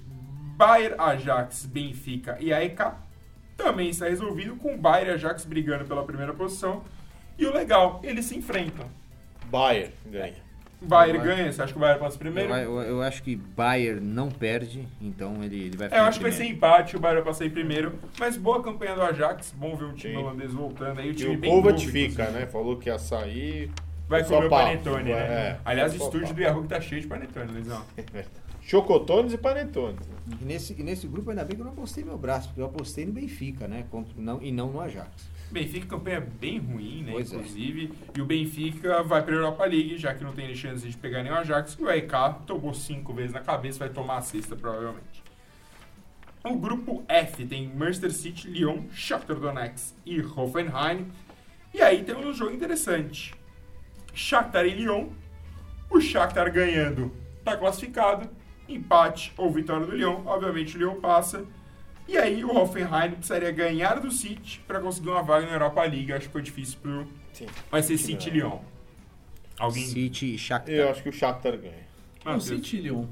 Bayern, Ajax, Benfica e AEK também está resolvido com Bayern e Ajax brigando pela primeira posição. E o legal, eles se enfrentam. Bayern ganha. Bayern Bayern. ganha, você acha que o Bayern passa primeiro? Eu, eu- eu acho que Bayern não perde, então ele, ele vai É, ficar eu em acho que vai ser primeiro. empate, o Bayern vai passar em primeiro. Mas boa campanha do Ajax, bom ver um time Sim. holandês voltando aí. O E time o bem Kovac novo, fica, né? Falou que ia sair. Vai comer o papo. panetone, né? É, Aliás, o estúdio papo. do Yahoo tá cheio de panetone, Luizão. Chocotones e panetones. E nesse, e nesse grupo ainda bem que eu não apostei meu braço, porque eu apostei no Benfica, né? Contra, não, e não no Ajax. Benfica, campanha bem ruim, né? Pois é. inclusive. E o Benfica vai pra Europa League, já que não tem chance de pegar nem o Ajax. E o AEK tomou cinco vezes na cabeça, vai tomar a sexta, provavelmente. O grupo F tem Manchester City, Lyon, Shakhtar Donetsk e Hoffenheim. E aí temos um jogo interessante. Shakhtar e Lyon. O Shakhtar ganhando tá classificado. Empate ou vitória do Lyon. Obviamente o Lyon passa. E aí o Hoffenheim precisaria ganhar do City para conseguir uma vaga na Europa League. Acho que foi difícil pro... Sim. Vai ser City e Lyon. Alguém... City e Shakhtar. Eu acho que o Shakhtar ganha. O Matheus. City e Lyon.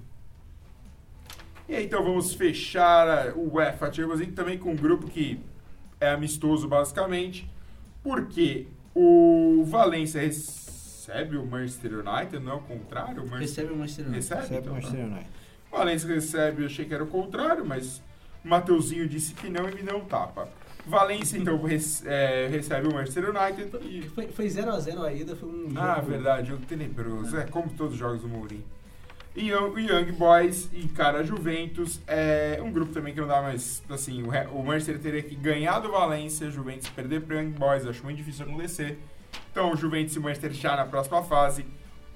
E aí, então vamos fechar o UEFA Champions League também com um grupo que é amistoso basicamente, porque o Valência recebe o Manchester United, não é o contrário? O Manchester Recebe o Manchester United. recebe? Recebe então, o Manchester United. O Valência recebe, eu achei que era o contrário, mas o Mateuzinho disse que não e me deu um tapa. Valência, então, rece- é, recebe o Manchester United e... Foi- Foi 0x0 a ida, foi um Ah, jogo- verdade, jogo tenebroso. É como todos os jogos do Mourinho. E o Young Boys encara a Juventus. É um grupo também que não dá mais. Assim, o, o Manchester teria que ganhar do Valência, Juventus perder para o Young Boys. Acho muito difícil acontecer. Então, o Juventus e o Manchester já na próxima fase.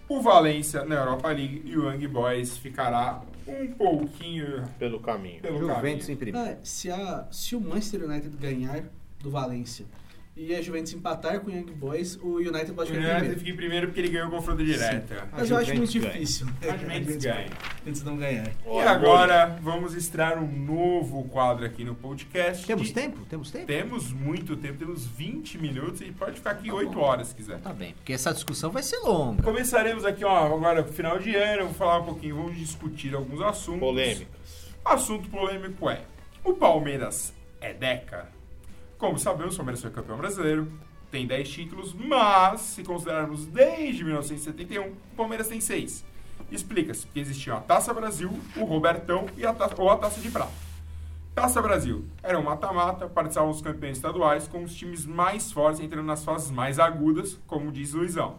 O Valência na Europa League e o Young Boys ficará um pouquinho Pelo caminho. pelo Juventus caminho. em primeiro. Ah, se, a, se o Manchester United ganhar do Valência e a Juventus empatar com o Young Boys, o United O pode ficar em United primeiro. fica em primeiro porque ele ganhou o confronto direto. Mas eu acho muito ganha. difícil. A Juventus ganha. A Juventus não ganhar. E agora vamos estrear um novo quadro aqui no podcast. Temos de- tempo? Temos tempo? Temos muito tempo, temos 20 minutos e pode ficar aqui 8 horas se quiser. Tá bem, porque essa discussão vai ser longa. Começaremos aqui, ó, agora final de ano, vou falar um pouquinho, vamos discutir alguns assuntos. Polêmicas. Assunto polêmico é: o Palmeiras é Deca? Como sabemos, o Palmeiras foi campeão brasileiro, tem 10 títulos, mas se considerarmos desde 1971, o Palmeiras tem 6. Explica-se, porque existiam a Taça Brasil, o Robertão e a taça, ou a Taça de Prata. Taça Brasil. Era um mata-mata, participavam os campeões estaduais com os times mais fortes entrando nas fases mais agudas, como diz Luizão.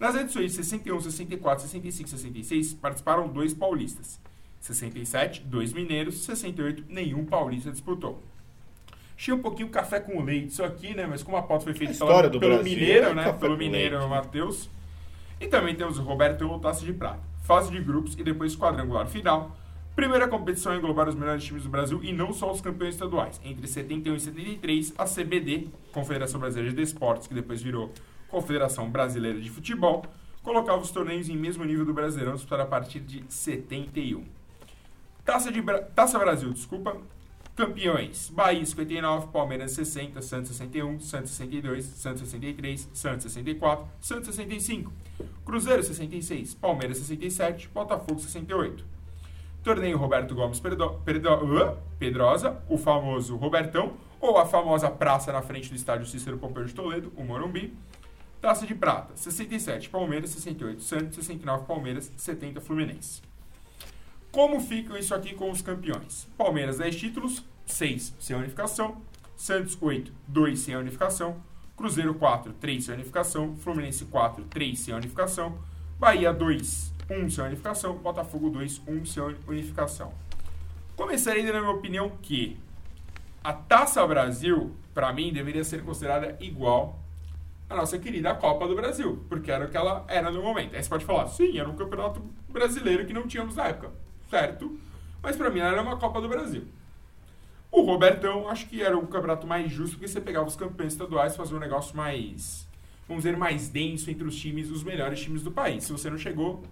Nas edições 61, 64, 65 e 66 participaram dois paulistas. 67, dois mineiros, 68, nenhum paulista disputou. Achei um pouquinho café com leite isso aqui, né? Mas como a pauta foi feita A história do pelo Brasil mineiro, é né? Pelo mineiro leite. Matheus. E também temos o Roberto Taça de Prata. Fase de grupos e depois quadrangular final. Primeira competição a englobar os melhores times do Brasil e não só os campeões estaduais. Entre 71 e 73, a CBD, Confederação Brasileira de Esportes, que depois virou Confederação Brasileira de Futebol, colocava os torneios em mesmo nível do Brasileirão disputado a partir de 71. Taça, de Bra- Taça Brasil, desculpa. Campeões: Bahia 59, Palmeiras 60, Santos 61, Santos 62, Santos 63, Santos 64, Santos 65, Cruzeiro 66, Palmeiras 67, Botafogo 68. Torneio Roberto Gomes? Pedrosa, o famoso Robertão, ou a famosa praça na frente do estádio Cícero Pompeu de Toledo, o Morumbi. Taça de Prata, 67 Palmeiras, 68 Santos, 69 Palmeiras, 70 Fluminense. Como fica isso aqui com os campeões? Palmeiras 10 títulos, 6 sem unificação. Santos 8, 2 sem unificação. Cruzeiro 4, 3 sem unificação. Fluminense 4, 3 sem unificação. Bahia 2, 1 sem unificação. Botafogo 2, 1 sem unificação. Começaria na minha opinião que a Taça Brasil, para mim, deveria ser considerada igual à nossa querida Copa do Brasil, porque era o que ela era no momento. Aí você pode falar, sim, era um campeonato brasileiro que não tínhamos na época, certo? Mas para mim era uma Copa do Brasil. O Robertão, acho que era o campeonato mais justo, porque você pegava os campeões estaduais e fazia um negócio mais, vamos dizer, mais denso entre os times, os melhores times do país. Se você não chegou,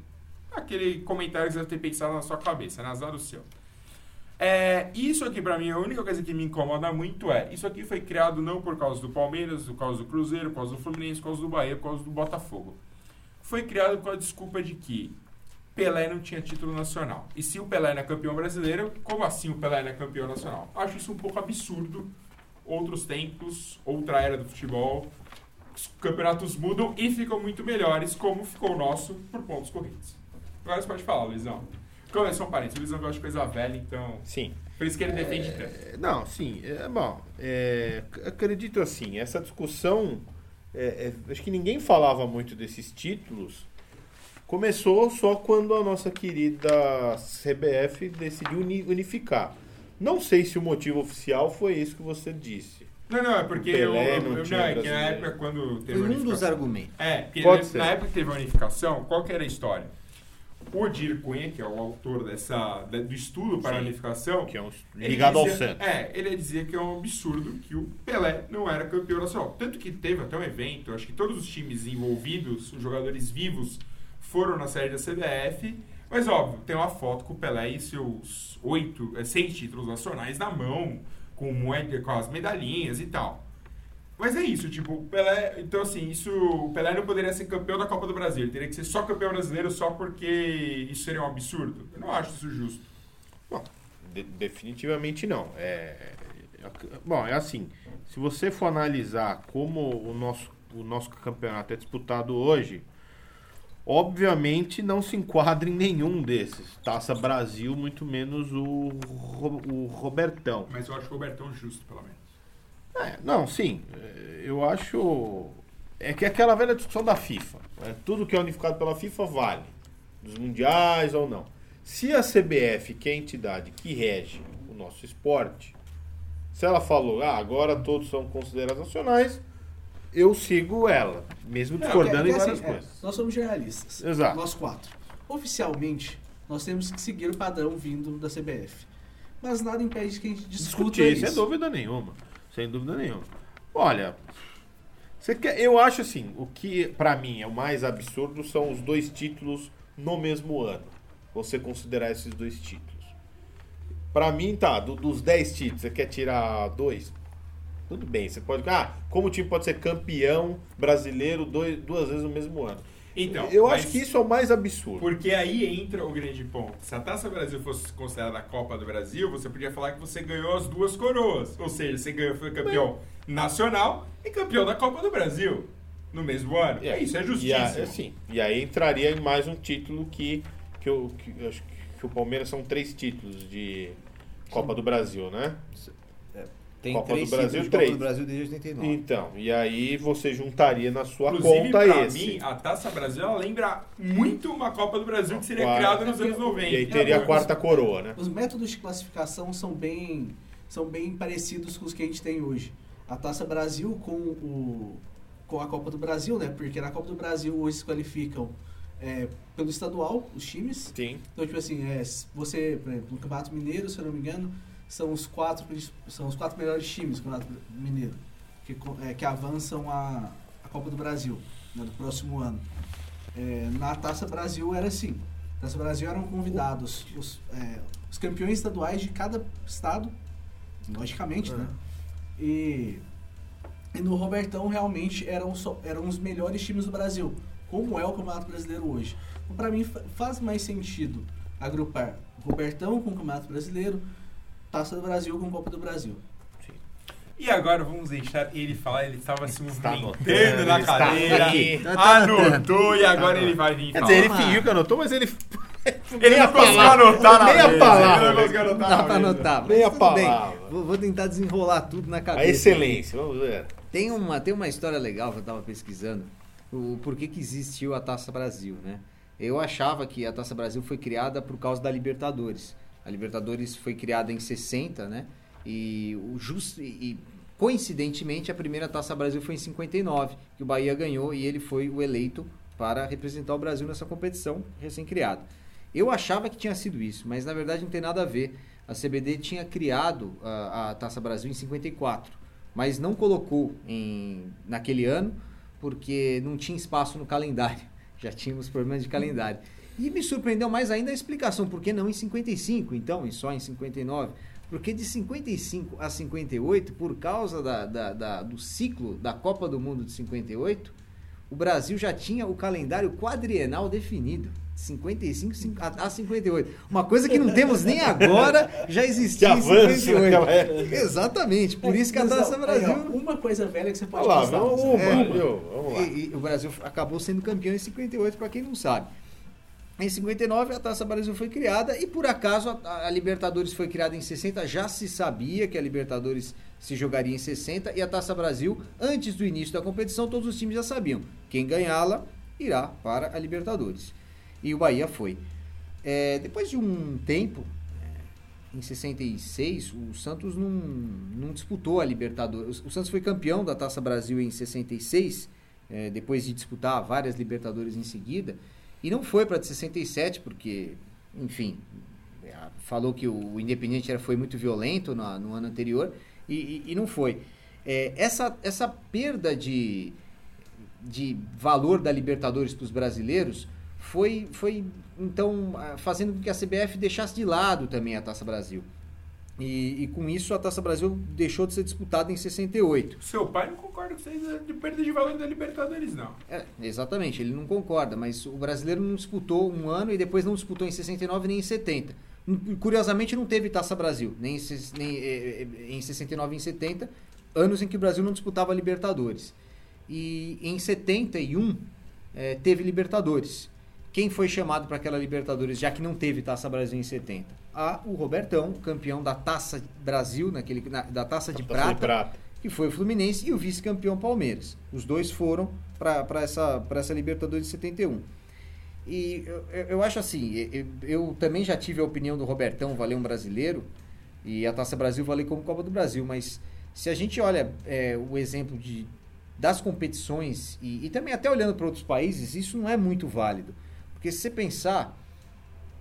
aquele comentário que você deve ter pensado na sua cabeça, é azar o seu. É, isso aqui pra mim, a única coisa que me incomoda muito é, isso aqui foi criado não por causa do Palmeiras, por causa do Cruzeiro, por causa do Fluminense, por causa do Bahia, por causa do Botafogo. Foi criado com a desculpa de que Pelé não tinha título nacional. E se o Pelé não é campeão brasileiro, como assim o Pelé não é campeão nacional? Acho isso um pouco absurdo. Outros tempos, outra era do futebol, os campeonatos mudam e ficam muito melhores, como ficou o nosso por pontos corridos. Agora você pode falar, Luizão. Como é só um parênteses, o Luizão gosta de coisa velha, então. Sim. Por isso que ele defende tanto. É, Não, sim. É, bom, é, ac- acredito assim, essa discussão, é, é, acho que ninguém falava muito desses títulos. Começou só quando a nossa querida CBF decidiu uni- unificar. Não sei se o motivo oficial foi isso que você disse. Não, não, é porque Pelé eu, não eu, eu, tinha não, é que na época quando teve Foi a um dos argumentos. É, porque Pode na, ser. época que teve a unificação, qual que era a história? O Odir Cunha, que é o autor dessa, do estudo para a Sim. unificação, Que é um, ligado ao dizia- Santos. É, ele dizia que é um absurdo que o Pelé não era campeão nacional. Tanto que teve até um evento, acho que todos os times envolvidos, os jogadores vivos, foram na sede da CBF. Mas óbvio, tem uma foto com o Pelé e seus oito, seis títulos nacionais na mão, com, moeda, com as medalhinhas e tal. Mas é isso, tipo, o Pelé. Então, assim, isso. O Pelé não poderia ser campeão da Copa do Brasil. Ele teria que ser só campeão brasileiro só porque isso seria um absurdo. Eu não acho isso justo. Bom, de- definitivamente não. É, é- bom, é assim, se você for analisar como o nosso, o nosso campeonato é disputado hoje, obviamente não se enquadra em nenhum desses. Taça Brasil, muito menos o, o Robertão. Mas eu acho o Robertão justo, pelo menos. É, não, sim. Eu acho. É que é aquela velha discussão da FIFA. né? Tudo que é unificado pela FIFA vale. Dos mundiais ou não. Se a CBF, que é a entidade que rege o nosso esporte, se ela falou, ah, agora todos são considerados nacionais, eu sigo ela, mesmo discordando É, em é várias assim, é, coisas. nós somos jornalistas. Exato. Nós quatro. Oficialmente, nós temos que seguir o padrão vindo da CBF. Mas nada impede que a gente discuta Discutir, isso. sem dúvida nenhuma. Sem dúvida nenhuma. Olha, você quer, eu acho assim, o que pra mim é o mais absurdo são os dois títulos no mesmo ano. Você considerar esses dois títulos. Pra mim, tá, do- dos 10 títulos, você quer tirar dois? Tudo bem, você pode. Ah, como o time pode ser campeão brasileiro dois, duas vezes no mesmo ano? Então, eu acho que isso é o mais absurdo. Porque aí entra o grande ponto. Se a Taça Brasil fosse considerada a Copa do Brasil, você podia falar que você ganhou as duas coroas. Ou seja, você ganhou, foi campeão nacional e campeão da Copa do Brasil no mesmo ano. É, isso, é E, justíssimo. a- assim, e aí entraria em mais um título que, que, eu, que eu acho que o Palmeiras são três títulos de. Copa do Brasil, né? Tem Copa três do Brasil, de Copa três. do Brasil desde 89. Então, e aí você juntaria na sua Inclusive, conta pra esse. mim, a Taça Brasil ela lembra muito uma Copa do Brasil que seria Quarta. criada nos anos 90. E aí teria a quarta coroa, né? Os métodos de classificação são bem, são bem parecidos com os que a gente tem hoje. A Taça Brasil com, o, com a Copa do Brasil, né? Porque na Copa do Brasil hoje se qualificam é, pelo estadual, os times. Sim. Então, tipo assim, é, você, por exemplo, no Campeonato Mineiro, se eu não me engano, são os quatro, são os quatro melhores times do Campeonato Mineiro que, é, que avançam a, a Copa do Brasil né, do próximo ano. É, na Taça Brasil era assim. Na Taça Brasil eram convidados os, é, os campeões estaduais de cada estado, logicamente, né? E, e no Robertão realmente eram, só, eram os melhores times do Brasil, como é o Campeonato Brasileiro hoje. Então, para mim fa- faz mais sentido agrupar Robertão com o Campeonato Brasileiro, Taça do Brasil com Copa do Brasil. E agora vamos deixar ele falar. Ele estava se movimentando na cadeira. Tá anotou e agora ele vai vir Quer falar. dizer, ele fingiu que anotou, mas ele. Ele não conseguiu anotar Nem a palavra, Ele não conseguiu anotar Dá pra anotar, Nem a palavra. Vou, vou tentar desenrolar tudo na cabeça. A excelência, vamos ver. Tem uma, tem uma história legal que eu tava pesquisando, o porquê que existiu a Taça Brasil, né? Eu achava que a Taça Brasil foi criada por causa da Libertadores. A Libertadores foi criada em 60, né? E, o just, e coincidentemente a primeira Taça Brasil foi em 59, que o Bahia ganhou e ele foi o eleito para representar o Brasil nessa competição recém-criada. Eu achava que tinha sido isso, mas na verdade não tem nada a ver. A CBD tinha criado a, a Taça Brasil em 54, mas não colocou em, naquele ano porque não tinha espaço no calendário. Já tínhamos problemas de calendário. E me surpreendeu mais ainda a explicação, por que não em 55, então, e só em 59? Porque de 55 a 58, por causa da, da- da- do ciclo da Copa do Mundo de 58, o Brasil já tinha o calendário quadrienal definido. 55 cin- a a 58. Uma coisa que não temos nem agora, já Que existia em avanço 58. naquela época. Exatamente, por isso que a Taça Brasil... ó, uma coisa velha que você pode Olha lá, uma, É. viu? Vamos lá. E, e o Brasil acabou sendo campeão em 58, para quem não sabe. Em 59, a Taça Brasil foi criada e, por acaso, a, a Libertadores foi criada em 60. Já se sabia que a Libertadores se jogaria em 60 e a Taça Brasil, antes do início da competição, todos os times já sabiam. Quem ganhá-la irá para a Libertadores. E o Bahia foi. É, depois de um tempo, é, em 66, o Santos não, não disputou a Libertadores. O Santos foi campeão da Taça Brasil em 66, é, depois de disputar várias Libertadores em seguida, e não foi para de 67, porque, enfim, falou que o Independiente era, foi muito violento no, no ano anterior, e, e- e não foi. É, essa, essa perda de, de valor da Libertadores para os brasileiros foi, foi então fazendo com que a CBF deixasse de lado também a Taça Brasil. E, e com isso a Taça Brasil deixou de ser disputada em 68. Seu pai não concorda com vocês de perda de valor da Libertadores, não. É, exatamente, ele não concorda, mas o brasileiro não disputou um ano e depois não disputou em 69 nem em 70. Hum, Curiosamente não teve Taça Brasil, nem, nem, eh, eh, em 69 e em 70, anos em que o Brasil não disputava Libertadores. E em 71 eh, teve Libertadores. Quem foi chamado para aquela Libertadores, já que não teve Taça Brasil em 70? Ah, o Robertão, campeão da Taça Brasil, naquele, na- da Taça de Taça Prata de prata. que foi o Fluminense, e o vice-campeão Palmeiras. Os dois foram para essa, pra essa Libertadores de 71. E eu, eu- eu acho assim, eu, eu também já tive a opinião do Robertão valer um brasileiro, e a Taça Brasil valer como Copa do Brasil, mas se a gente olha é, o exemplo de, das competições, e, e também até olhando para outros países, isso não é muito válido. Porque se você pensar,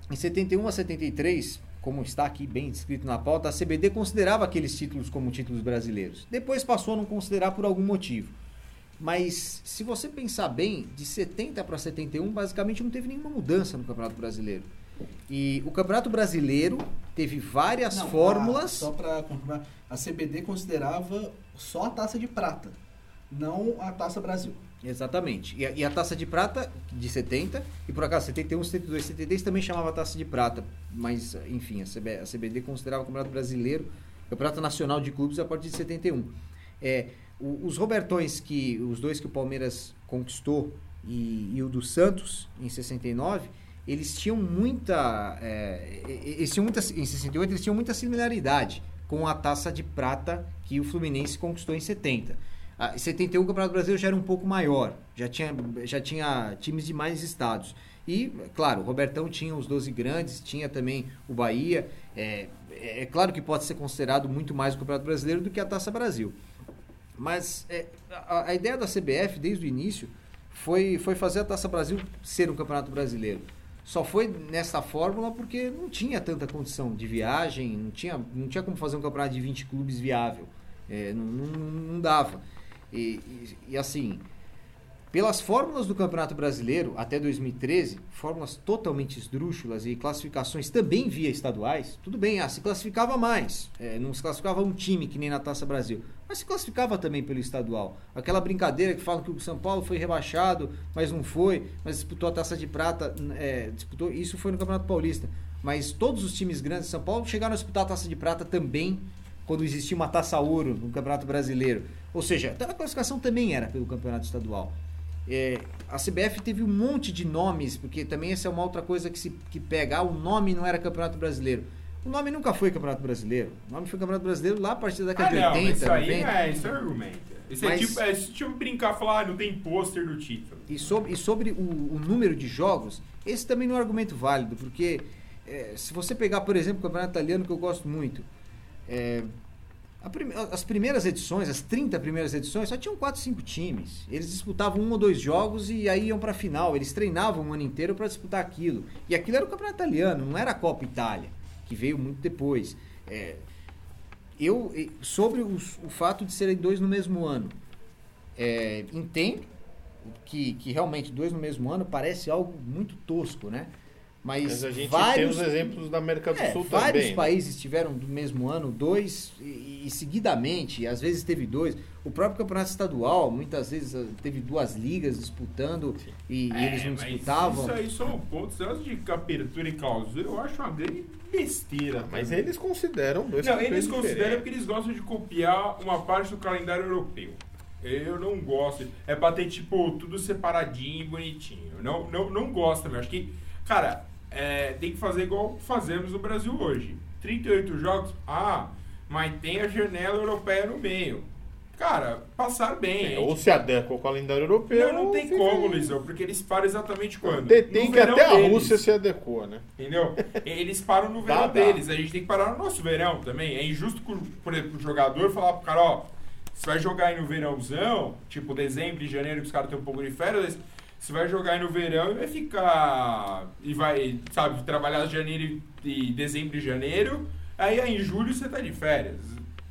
em 71 a 73, como está aqui bem descrito na pauta, a CBD considerava aqueles títulos como títulos brasileiros. Depois passou a não considerar por algum motivo. Mas se você pensar bem, de 70 para 71, basicamente não teve nenhuma mudança no Campeonato Brasileiro. E o Campeonato Brasileiro teve várias Não, fórmulas. só para confirmar, a CBD considerava só a taça de prata, não a taça Brasil. Exatamente. E a, e a taça de prata de 70, e por acaso 71, 72, 73 também chamava taça de prata, mas enfim, a, CB, a CBD considerava o Campeonato Brasileiro, Campeonato Nacional de Clubes a partir de 71. É, o- os Robertões, que os dois que o Palmeiras conquistou e, e o do Santos em 69, eles tinham muita. É, eles tinham muita em 68, eles tinham muita similaridade com a taça de prata que o Fluminense conquistou em 70. Em 71 o Campeonato Brasileiro já era um pouco maior, já tinha, já tinha times de mais estados. E, claro, o Robertão tinha os 12 grandes, tinha também o Bahia. É, é claro que pode ser considerado muito mais o Campeonato Brasileiro do que a Taça Brasil. Mas é, a, a, ideia da CBF, desde o início, foi, foi fazer a Taça Brasil ser um campeonato brasileiro. Só foi nessa fórmula porque não tinha tanta condição de viagem, não tinha, não tinha como fazer um campeonato de 20 clubes viável. É, não, não, não, dava. E, e, e assim, pelas fórmulas do Campeonato Brasileiro até 2013, fórmulas totalmente esdrúxulas e classificações também via estaduais, tudo bem, ah, se classificava mais, é, não se classificava um time que nem na Taça Brasil, mas se classificava também pelo estadual. Aquela brincadeira que falam que o São Paulo foi rebaixado, mas não foi, mas disputou a Taça de Prata, é, disputou, isso foi no Campeonato Paulista. Mas todos os times grandes de São Paulo chegaram a disputar a Taça de Prata também quando existia uma Taça Ouro no Campeonato Brasileiro. Ou seja, a classificação também era pelo Campeonato Estadual. É, a CBF teve um monte de nomes, porque também essa é uma outra coisa que se que pega. Ah, o nome não era Campeonato Brasileiro. O nome nunca foi Campeonato Brasileiro. O nome foi Campeonato Brasileiro lá a partir da década ah, de 80, isso aí 90. É, isso é argumento. Isso Mas, é tipo, é tipo brincar falar, ah, não tem pôster do título. E sobre, e sobre o, o, número de jogos, esse também não é um argumento válido, porque é, se você pegar, por exemplo, o Campeonato Italiano, que eu gosto muito, é, as primeiras edições, as 30 primeiras edições, só tinham 4, 5 times. Eles disputavam um ou dois jogos e aí iam para a final. Eles treinavam o ano inteiro para disputar aquilo. E aquilo era o campeonato italiano, não era a Copa Itália, que veio muito depois. É, eu, sobre os, o fato de serem dois no mesmo ano, é, entendo que, que realmente dois no mesmo ano parece algo muito tosco, né? Mas, Mas a gente vários, tem os exemplos da América do é, Sul vários também. Vários países tiveram do mesmo ano dois e, e, seguidamente, às vezes teve dois. O próprio campeonato estadual, muitas vezes eh, teve duas ligas disputando e, é, e, eles não disputavam. Isso aí são pontos de apertura e clausura, eu acho uma grande besteira. Mas eles consideram dois Não, eles consideram porque eles gostam de copiar uma parte do calendário europeu. Eu não gosto. É pra ter, tipo, tudo separadinho e bonitinho. Não, não, não gosto também. Acho que, cara, é, tem que fazer igual fazemos no Brasil hoje. 38 jogos, ah, mas tem a janela europeia no meio. Cara, passar bem. É, ou se adequa ao calendário europeu. Não, não tem como, Luizão, porque eles param exatamente quando? Tem, que até deles. a Rússia se adequou, né? Entendeu? Eles param no verão dá, deles. Dá. A gente tem que parar no nosso verão também. É injusto, por exemplo, o jogador falar pro cara, ó, você vai jogar aí no verãozão, tipo dezembro e janeiro, que os caras têm um pouco de férias, você vai jogar no verão e vai ficar. E vai, sabe, trabalhar janeiro e dezembro e janeiro. Aí, aí em julho você tá de férias.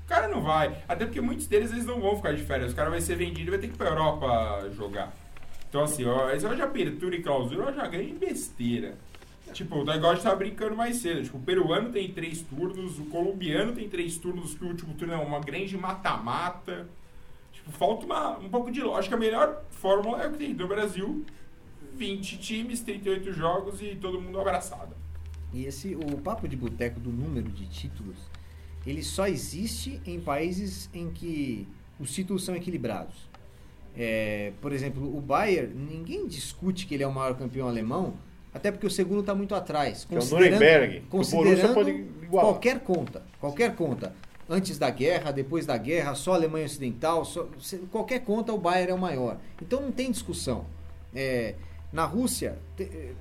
O cara não vai. Até porque muitos deles eles não vão ficar de férias. O cara vai ser vendido e vai ter que ir pra Europa jogar. Então, assim, ó, esse de apertura e clausura eu já ganhei besteira. Tipo, o negócio tava brincando mais cedo. Tipo, o peruano tem três turnos, o colombiano tem três turnos, que o último turno é uma grande mata-mata. Tipo, falta uma, um pouco de lógica. A melhor fórmula é o que tem no Brasil: 20 times, 38 jogos e todo mundo abraçado. E esse, o papo de boteco do número de títulos, ele só existe em países em que os títulos são equilibrados. É, por exemplo, o Bayern, ninguém discute que ele é o maior campeão alemão, até porque o segundo está muito atrás. Considerando, é o Nuremberg. Considerando o qualquer conta, qualquer conta antes da guerra, depois da guerra, só Alemanha Ocidental, só, qualquer conta o Bayern é o maior. Então não tem discussão. É, na Rússia é,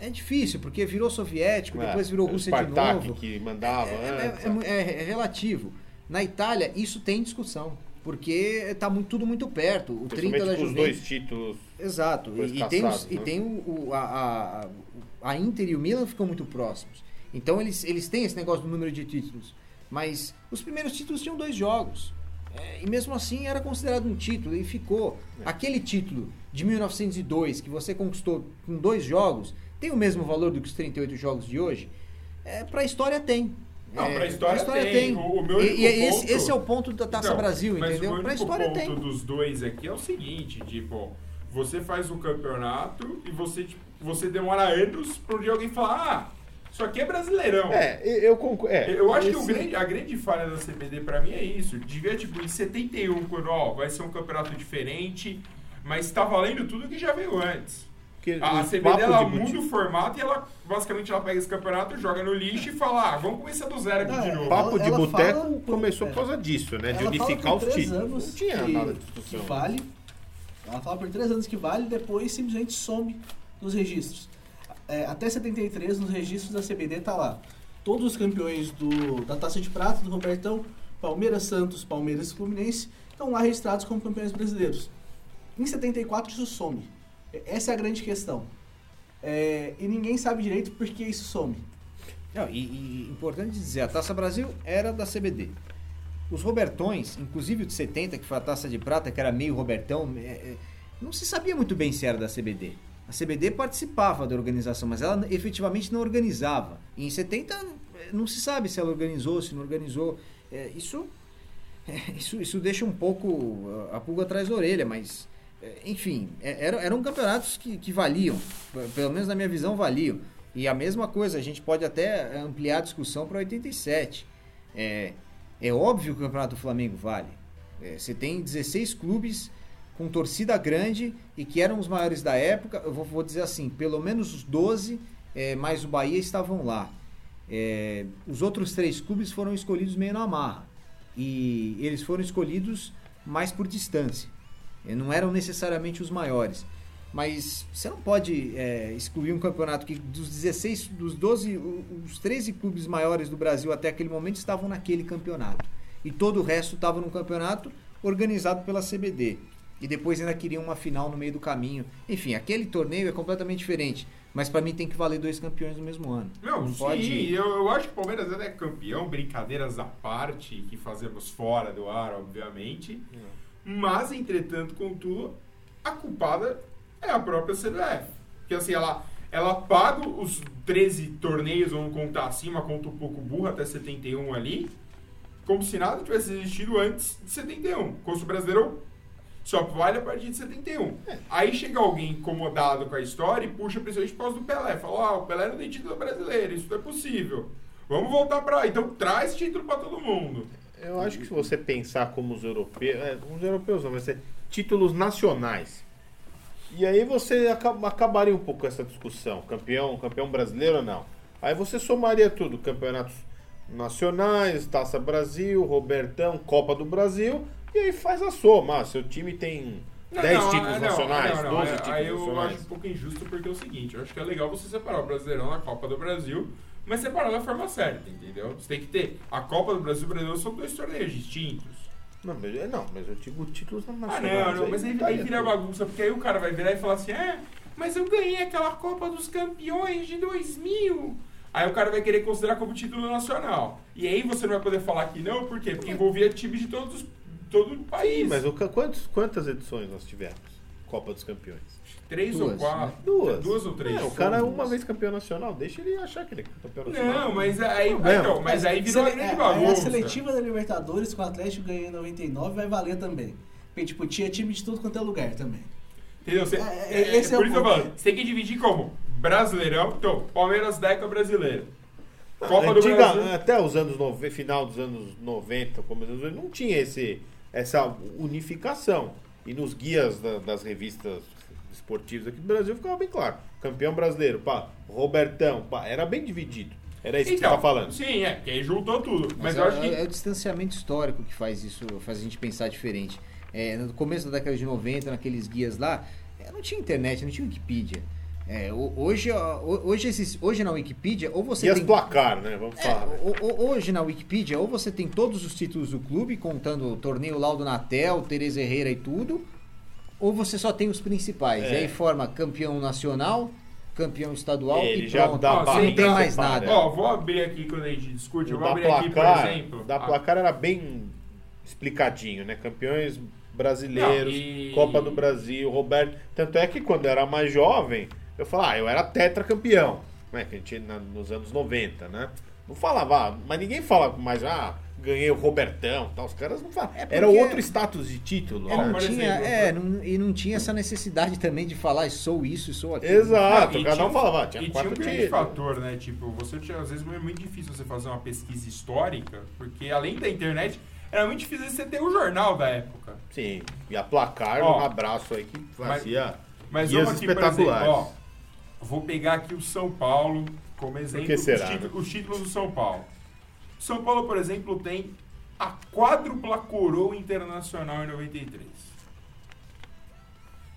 é difícil, porque virou soviético, é, depois virou Rússia de novo. que mandava é, é, é, é, relativo. Na Itália, isso tem discussão. Porque está muito, tudo muito perto. O 30 da Juventus. os dois títulos. Exato. E, e, tem, os, né? e tem o, o a, a, a Inter e o Milan ficam muito próximos. Então eles, eles têm esse negócio do número de títulos. Mas os primeiros títulos tinham dois jogos. É, e mesmo assim era considerado um título e ficou. É. Aquele título de 1902 que você conquistou com dois jogos tem o mesmo valor do que os 38 jogos de hoje? É, para a história tem. Não, é, para a história, história, tem. tem. O, o meu e, e ponto... esse, esse, é o ponto da Taça Brasil, entendeu? Para a história tem. O ponto dos dois aqui é o seguinte, tipo, você faz o campeonato e você, tipo, você demora anos para um alguém falar, ah, isso aqui é brasileirão. É, eu concordo. É, eu acho esse... que grande, a grande falha da CBD para mim é isso. Devia, tipo, em 71, quando, ó, vai ser um campeonato diferente, mas tá valendo tudo que já veio antes. Porque A, CBD ela muda o formato e ela basicamente ela pega esse campeonato, joga no lixo e fala: ah, vamos começar do zero aqui Não, de novo. O papo Ela- de boteco começou é. por causa disso, né? De unificar por os títulos. anos Não tinha que- nada de que vale. Ela fala por três anos que vale e depois simplesmente some dos registros. É, até 73, nos registros da CBD, tá lá. Todos os campeões do, da Taça de Prata, do Robertão, Palmeiras, Santos, Palmeiras e Fluminense, estão lá registrados como campeões brasileiros. Em 74, isso some. É, Essa é a grande questão. É, e ninguém sabe direito por que isso some. Não, e, e importante dizer, a Taça Brasil era da CBD. Os Robertões, inclusive o de 70, que foi a Taça de Prata, que era meio Robertão, é, é, não se sabia muito bem se era da CBD. A CBD participava da organização, mas ela efetivamente não organizava. Em 70 é, não se sabe se ela organizou, se não organizou. É, isso, é, isso, isso deixa um pouco a a pulga atrás da orelha, mas é, enfim, é, eram, eram campeonatos que, que valiam, pelo menos na minha visão valiam. E a mesma coisa, a gente pode até ampliar a discussão para 87. É, é óbvio que o Campeonato do Flamengo vale. É, você tem 16 clubes com torcida grande e que eram os maiores da época. Eu vou, vou dizer assim, pelo menos os 12 é, mais o Bahia estavam lá. É, os outros três clubes foram escolhidos meio na marra. E eles foram escolhidos mais por distância. E não eram necessariamente os maiores. Mas você não pode é, excluir um campeonato que dos 16, dos 12, o- os 13 clubes maiores do Brasil até aquele momento estavam naquele campeonato. E todo o resto estava num campeonato organizado pela CBD. E depois ainda queriam uma final no meio do caminho. Enfim, aquele torneio é completamente diferente. Mas para mim tem que valer dois campeões no mesmo ano. Não, sim, pode. eu, eu acho que o Palmeiras ainda é campeão, brincadeiras à parte, que fazemos fora do ar, obviamente. Mas, entretanto, contudo, a culpada é a própria CBF. Porque assim, ela, ela paga os 13 torneios, vamos contar assim, uma conta um pouco burra, até 71 ali, como se nada tivesse existido antes de 71. Como se o brasileiro só vale a partir de 71. Aí chega alguém incomodado com a história e puxa principalmente por causa do Pelé. Fala, ah, o Pelé não tem título brasileiro, isso não é possível. Vamos voltar pra lá. Então traz título pra todo mundo. Eu acho que se você pensar como os europeus, é, os europeus não, vai ser títulos nacionais. E aí você acaba- acabaria um pouco essa discussão, campeão, campeão brasileiro ou não. Aí você somaria tudo, campeonatos nacionais, Taça Brasil, Robertão, Copa do Brasil, e aí faz a soma. Ah, seu time tem 10 não, títulos não, nacionais, não, não, 12 é- títulos Aí eu nacionais. acho um pouco injusto porque é o seguinte, eu acho que é legal você separar o Brasileirão da Copa do Brasil, mas separar da forma certa, entendeu? Você tem que ter a Copa do Brasil e o Brasileiro são dois torneios distintos. Não, mas, é, não, mas eu digo títulos Ah, nacionais. não, não, mas aí, aí daria vira bagunça, porque aí o cara vai virar e falar assim, é, mas eu ganhei aquela Copa dos Campeões de 2000. Aí o cara vai querer considerar como título nacional. E aí você não vai poder falar que não, por quê? Porque envolvia times de todos, os- todo o país. Sim, mas o, quantos, quantas edições nós tivemos? Copa dos Campeões. Três ou Duas, quatro. né? Duas. Duas ou três. É, o cara é uma vez campeão nacional, deixa ele achar que ele é campeão nacional. Não, mas aí, Não, não. então, mas aí virou uma Sele- grande é, aí a bagunça. seletiva da Libertadores com o Atlético ganhando em 99 vai valer também. Porque, tipo, tinha time de tudo quanto é lugar também. Entendeu? Você, É, é, é, esse é por o isso que eu falo, você tem que dividir como Brasileirão, então, Palmeiras Deca brasileiro. Copa do Antiga- Brasil. Até os anos nove- final dos anos 90, como dos anos 90, não tinha esse, essa unificação. E nos guias da- das revistas esportivas aqui do Brasil ficava bem claro. Campeão brasileiro, pá, Robertão, pá, era bem dividido. Era isso que você tá falando. Sim, é, que aí juntou tudo. Mas, Mas, eu é, acho que. é o distanciamento histórico que faz isso, faz a gente pensar diferente. É, no começo da década de 90, naqueles guias lá, é, não tinha internet, não tinha Wikipedia. É, ho- hoje, hoje, esses, hoje na Wikipedia, ou você Guias tem. placar, né? Vamos É, falar. ho- hoje na Wikipedia, ou você tem todos os títulos do clube, contando o torneio Laudo Natel, Tereza Herrera e tudo, ou você só tem os principais. É. E aí forma campeão nacional, campeão estadual Ele e já pronto. dá Ó, não tem mais nada. Ó, vou abrir aqui quando a gente discute. Eu O vou da abrir aqui, por placar, exemplo. da placar era bem explicadinho, né? Campeões brasileiros, Não, e- Copa do Brasil, Roberto. Tanto é que quando eu era mais jovem, eu falava, ah, eu era tetracampeão, né? Que a gente na- nos anos 90, né? Não falava, ah, mas ninguém fala mais, ah, ganhei o Robertão, tal. Os caras não falam. É porque- Era outro status de título. É, né? não por tinha, é, não- e não tinha essa necessidade também de falar sou isso, sou aquilo. Exato, E cada um falava, ah, tinha e quatro tinha um grande fator, né? Tipo, você tinha, às vezes é muito difícil você fazer uma pesquisa histórica, porque além da internet, era muito difícil você ter o jornal da época. Sim, e a placar, Ó, um abraço aí que fazia Mas E vamos as aqui, por exemplo, espetaculares? ó, vou pegar aqui o São Paulo como exemplo. será, os, títulos, né? os títulos do São Paulo. São Paulo, por exemplo, tem a quádrupla coroa internacional em 93.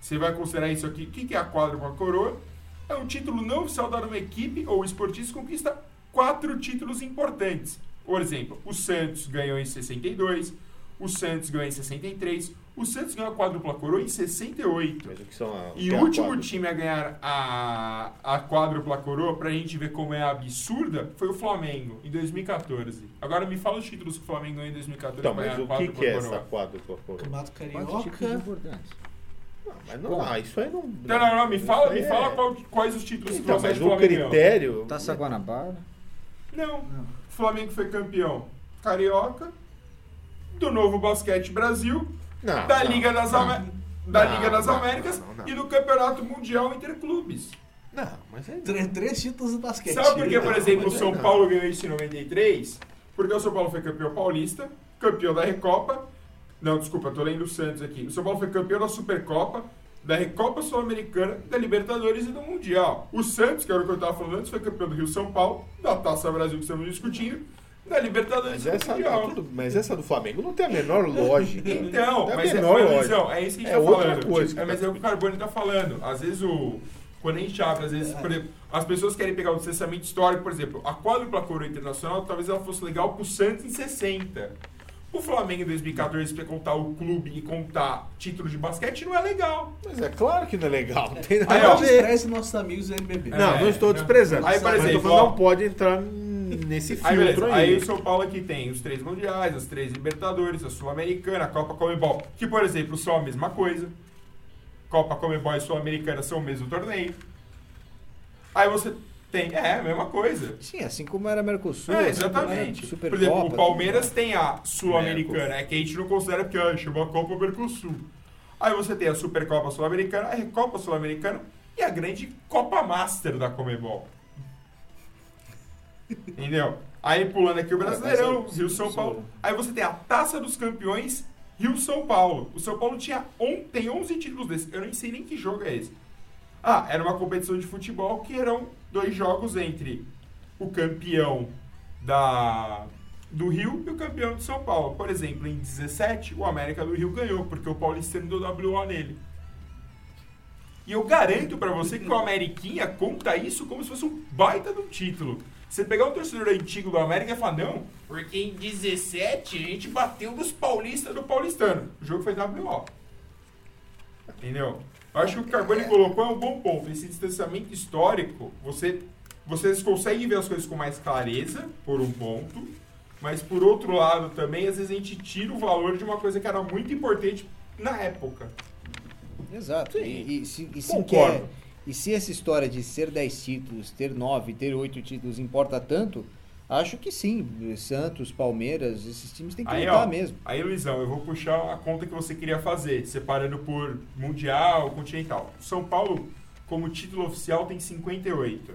Você vai considerar isso aqui. O que é a quádrupla coroa? É um título não oficial dado a uma equipe ou esportista conquista quatro títulos importantes. Por exemplo, o Santos ganhou em 62, o Santos ganhou em 63, o Santos ganhou a quádrupla coroa em 68. Mas o que são a, E é o último quadra? time a ganhar a, a quádrupla coroa, pra gente ver como é absurda, foi o Flamengo, em 2014. Agora me fala os títulos que o Flamengo ganhou em 2014 Então, mas ganhar a o que, que é coroa. essa quádrupla coroa? Campeonato títulos Carioca. Não, mas não, ah, isso aí não. Não, não, não, me fala, me fala é- qual- quais os títulos Então, que você mas o critério. Taça Guanabara. Não. O Flamengo foi campeão carioca, do novo Basquete Brasil, Não, da não, Liga das, da Não, Liga das não, Américas não, não. e do Campeonato Mundial Interclubes. Não, mas é. Três, três títulos do basquete. Sabe por que, por exemplo, o é São não. Paulo ganhou isso em 93? Porque o São Paulo foi campeão paulista, campeão da Recopa. Não, desculpa, tô lendo o Santos aqui. O São Paulo foi campeão da Supercopa, da Recopa Sul-Americana, da Libertadores e do Mundial. O Santos, que era o que eu tava falando antes, foi campeão do Rio São Paulo, da Taça Brasil que estamos discutindo, da Libertadores Mas do essa, Mundial. tudo- mas essa do Flamengo não tem a menor lógica. Então, Não a mas é, menor mas, lógica. Luizão, é isso que a gente É tá outra falando. coisa. É, mas é o que o Carbone tá falando. Às vezes o. Quando a gente abre, às vezes, por exemplo, as pessoas querem pegar o distanciamento histórico, por exemplo, a quádrupla coroa internacional, talvez ela fosse legal pro Santos em 60. O Flamengo em 2014, pra contar o clube e contar título de basquete, não é legal. Mas é claro que não é legal. Não tem nada Aí, a ver. Nossos amigos do NBB. É, Não, não estou não. desprezando. Aí, por exemplo, não pode entrar nesse Aí, beleza. Aí aí. o São Paulo aqui tem os três mundiais, as três Libertadores, a Sul-Americana, a Copa Comebol, que, por exemplo, são a mesma coisa. Copa Comebol e Sul-Americana são o mesmo torneio. Aí você tem. É, a mesma coisa. Sim, assim como era Mercosul. É, assim exatamente. era Por exemplo, Supercopa, o Palmeiras tem a Sul-Americana, é que a gente não considera porque ah, chama a Copa Mercosul. Aí você tem a Supercopa Sul-Americana, a Recopa Sul-Americana e a grande Copa Master da Comebol. Entendeu? Aí pulando aqui o Brasileirão, é- Rio São Paulo. Aí você tem a Taça dos Campeões, Rio São Paulo. O São Paulo tinha on, tem 11 títulos desses. Eu nem sei nem que jogo é esse. Ah, era uma competição de futebol que eram dois jogos entre o campeão da do Rio e o campeão de São Paulo. Por exemplo, em 17, o América do Rio ganhou, porque o Paulistano deu WO nele. E eu garanto pra você que o Ameriquinha conta isso como se fosse um baita de um título. Você pegar um torcedor antigo do América e falar, não, porque em 17 a gente bateu dos paulistas do Paulistano. O jogo foi WO. Entendeu? Eu acho que o que o Carbone colocou é um bom ponto. Esse distanciamento histórico, você, vocês conseguem ver as coisas com mais clareza, por um ponto, mas por outro lado também, às vezes a gente tira o valor de uma coisa que era muito importante na época. Exato. Sim. E, e se, e, se Concordo. quer- e se essa história de ser 10 títulos, ter 9, ter 8 títulos importa tanto, acho que sim. Santos, Palmeiras, esses times têm que Aí, lutar ó, mesmo. aí, Luizão, eu vou puxar a conta que você queria fazer, separando por Mundial, Continental. São Paulo, como título oficial, tem 58.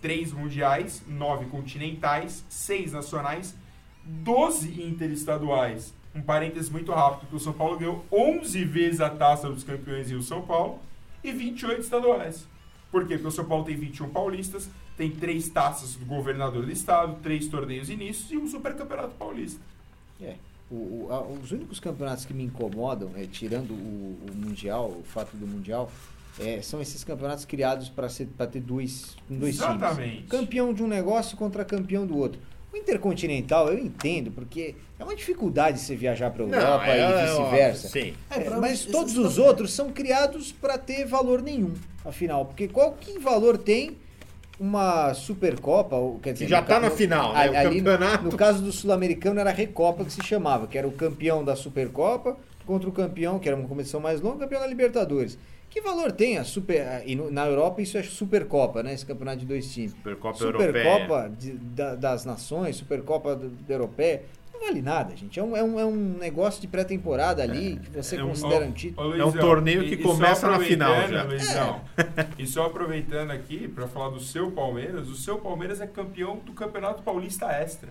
3 mundiais, 9 continentais, 6 nacionais, 12 interestaduais. Um parênteses muito rápido, que o São Paulo ganhou 11 vezes a taça dos campeões e o São Paulo, e 28 estaduais. Por quê? Porque o São Paulo tem 21 paulistas, tem 3 taças do governador do estado, 3 torneios inícios e um supercampeonato paulista. É. O- o- a- os únicos campeonatos que me incomodam, é, tirando o, o Mundial, o fato do Mundial, é, são esses campeonatos criados para ter dois, com dois Exatamente. times. Campeão de um negócio contra campeão do outro. O Intercontinental eu entendo, porque é uma dificuldade você viajar para a Europa é- e é vice-versa. Sim. É, É, mas todos os outros são criados para ter valor nenhum, afinal. Porque qual que valor tem uma Supercopa? Ou, quer dizer, Que já tá ca- na final, né? ali- O ali no- campeonato- No caso do Sul-Americano era a Recopa que se chamava, que era o campeão da Supercopa contra o campeão, que era uma competição mais longa, campeão da Libertadores. Que valor tem a Super. E no- na Europa isso é Supercopa, né? Esse campeonato de dois times. Supercopa Supercopa de- da- das Nações, Supercopa do- da Europeia. Não vale nada, gente. É um, é um, é um negócio de pré-temporada ali que você É um- considera ó, um título. ó, É um Luizão, torneio que e começa na final aproveitando, já. Luizão, E só aproveitando aqui para falar do seu Palmeiras, o seu Palmeiras é campeão do Campeonato Paulista Extra.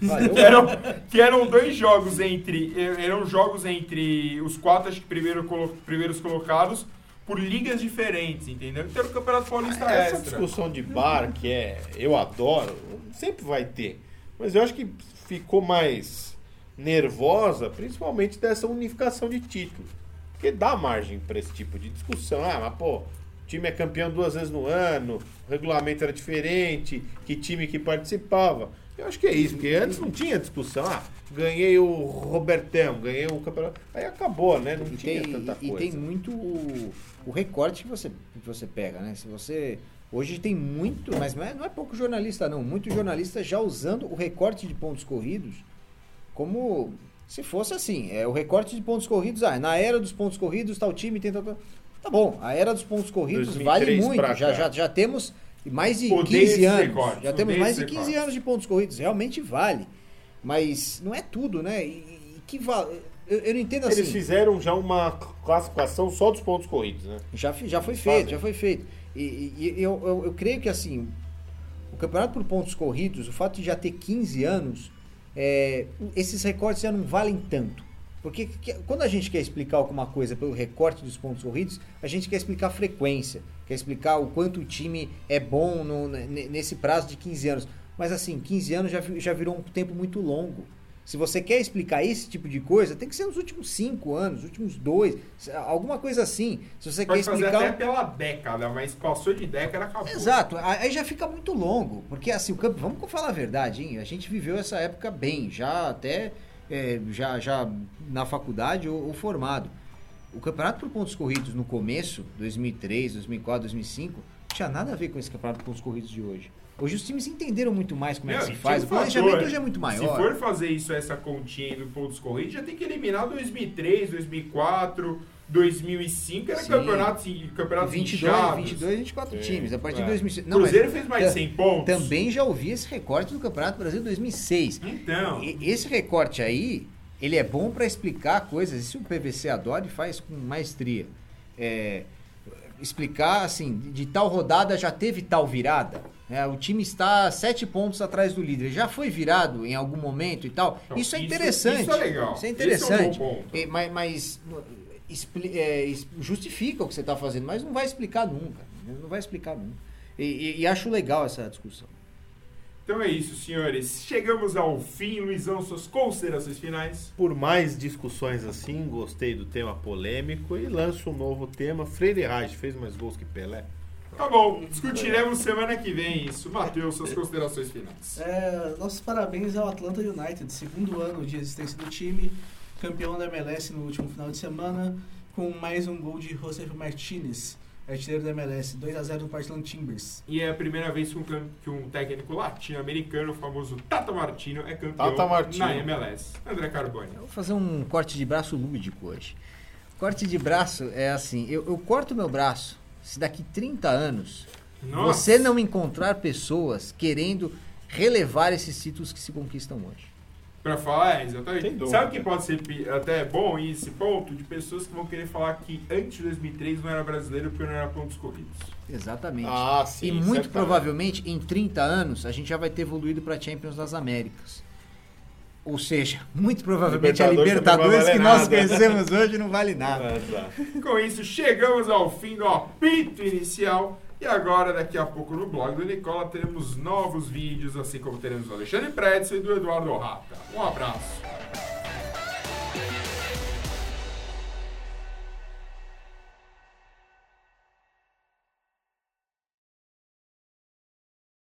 Valeu. eram, que eram dois jogos entre. Eram jogos entre os quatro acho que primeiro, colo- primeiros colocados por ligas diferentes, entendeu? Então era o Campeonato Paulista Essa extra. discussão de bar, que é eu adoro, sempre vai ter. Mas eu acho que ficou mais nervosa, principalmente dessa unificação de títulos. Porque dá margem para esse tipo de discussão. Ah, mas pô, o time é campeão duas vezes no ano, o regulamento era diferente, que time que participava. Eu acho que é isso, porque antes não tinha discussão. Ah, ganhei o Robertão, ganhei o campeonato. Aí acabou, né? Não E tinha tem, tanta e coisa. tem muito o, o recorte que você, que você pega, né? Se você. Hoje tem muito, mas não é, não é pouco jornalista, não. Muito jornalista já usando o recorte de pontos corridos como se fosse assim. É o recorte de pontos corridos. Ah, na era dos pontos corridos, tal time tal. Tá bom, a era dos pontos corridos 2003 vale muito. Já, já, já temos mais de Odeio 15 esses anos. recortes, Já temos odeio mais de esses 15 recortes. anos de pontos corridos. Realmente vale. Mas não é tudo, né? E, e que val... eu, eu não entendo assim. Eles fizeram já uma classificação só dos pontos corridos, né? Já, já foi Eles feito, fazem. já foi feito. E, e- e eu, eu, eu creio que assim, o campeonato por pontos corridos, o fato de já ter 15 anos, é, esses recortes já não valem tanto. Porque que- quando a gente quer explicar alguma coisa pelo recorte dos pontos corridos, a gente quer explicar a frequência, quer explicar o quanto o time é bom no- ne- nesse prazo de 15 anos. Mas assim, 15 anos já, já virou um tempo muito longo. Se você quer explicar esse tipo de coisa, tem que ser nos últimos 5 anos, últimos dois, alguma coisa assim. Se você Pode quer fazer explicar. até pela década, mas passou de década, acabou. Exato, aí já fica muito longo, porque assim, o campo, vamos falar a verdade, hein? A gente viveu essa época bem, já até é, já, já na faculdade ou, ou formado. O campeonato por pontos corridos no começo, 2003, 2004, 2005, não tinha nada a ver com esse campeonato por pontos corridos de hoje. Hoje os times entenderam muito mais como é que se faz, tinha o um planejamento fator, hoje é muito Se maior. for fazer isso, essa continha aí do pontos corridos, já tem que eliminar 2003, 2004, 2005, era Sim. campeonato, sim, campeonato 22, inchados. 22, 24 Sim, times. A partir é. de 2006. O Cruzeiro mas fez mais de ta- 100 pontos. Também já ouvi esse recorte do Campeonato Brasileiro 2006. Então, E- Esse recorte aí, ele é bom para explicar coisas. Isso o PVC adora e faz com maestria. É, explicar assim, de, de tal rodada já teve tal virada. né? o time está sete pontos atrás do líder. Já foi virado em algum momento e tal. Então, isso é isso- interessante. isso é legal. Isso é é interessante. E- mas mas, expli- é, justifica o que você está fazendo, mas não vai explicar nunca. Não vai explicar nunca. E, e- e acho legal essa discussão. Então é isso, senhores. Chegamos ao fim. Luizão, suas considerações finais. Por mais discussões assim, gostei do tema polêmico e lanço um novo tema. Freire Reis fez mais gols que Pelé. Tá bom, discutiremos semana que vem isso. Matheus, suas considerações finais. É, nossos parabéns ao Atlanta United, segundo ano de existência do time, campeão da MLS no último final de semana, com mais um gol de José Martinez, artilheiro da MLS, 2 a 0 no Portland Timbers. E é a primeira vez que um, que um técnico latino-americano, o famoso Tata Martino, é campeão Tata Martino. na MLS. André Carboni. Eu vou fazer um corte de braço lúdico hoje. Corte de braço é assim, eu, eu corto meu braço se daqui 30 anos Nossa. você não encontrar pessoas querendo relevar esses títulos que se conquistam hoje. Pra falar, é, exatamente. Sabe o que pode ser até bom esse ponto? De pessoas que vão querer falar que antes de 2003 não era brasileiro porque não era pontos corridos. Exatamente. Ah, sim. e muito certamente. provavelmente em 30 anos a gente já vai ter evoluído para Champions das Américas. Ou seja, muito provavelmente a Libertadores que nós conhecemos hoje não vale nada. Exato. Com isso, chegamos ao fim do apito inicial. E agora, daqui a pouco, no blog do Nicola, teremos novos vídeos, assim como teremos do Alexandre Pretzel e do Eduardo Rata. Um abraço.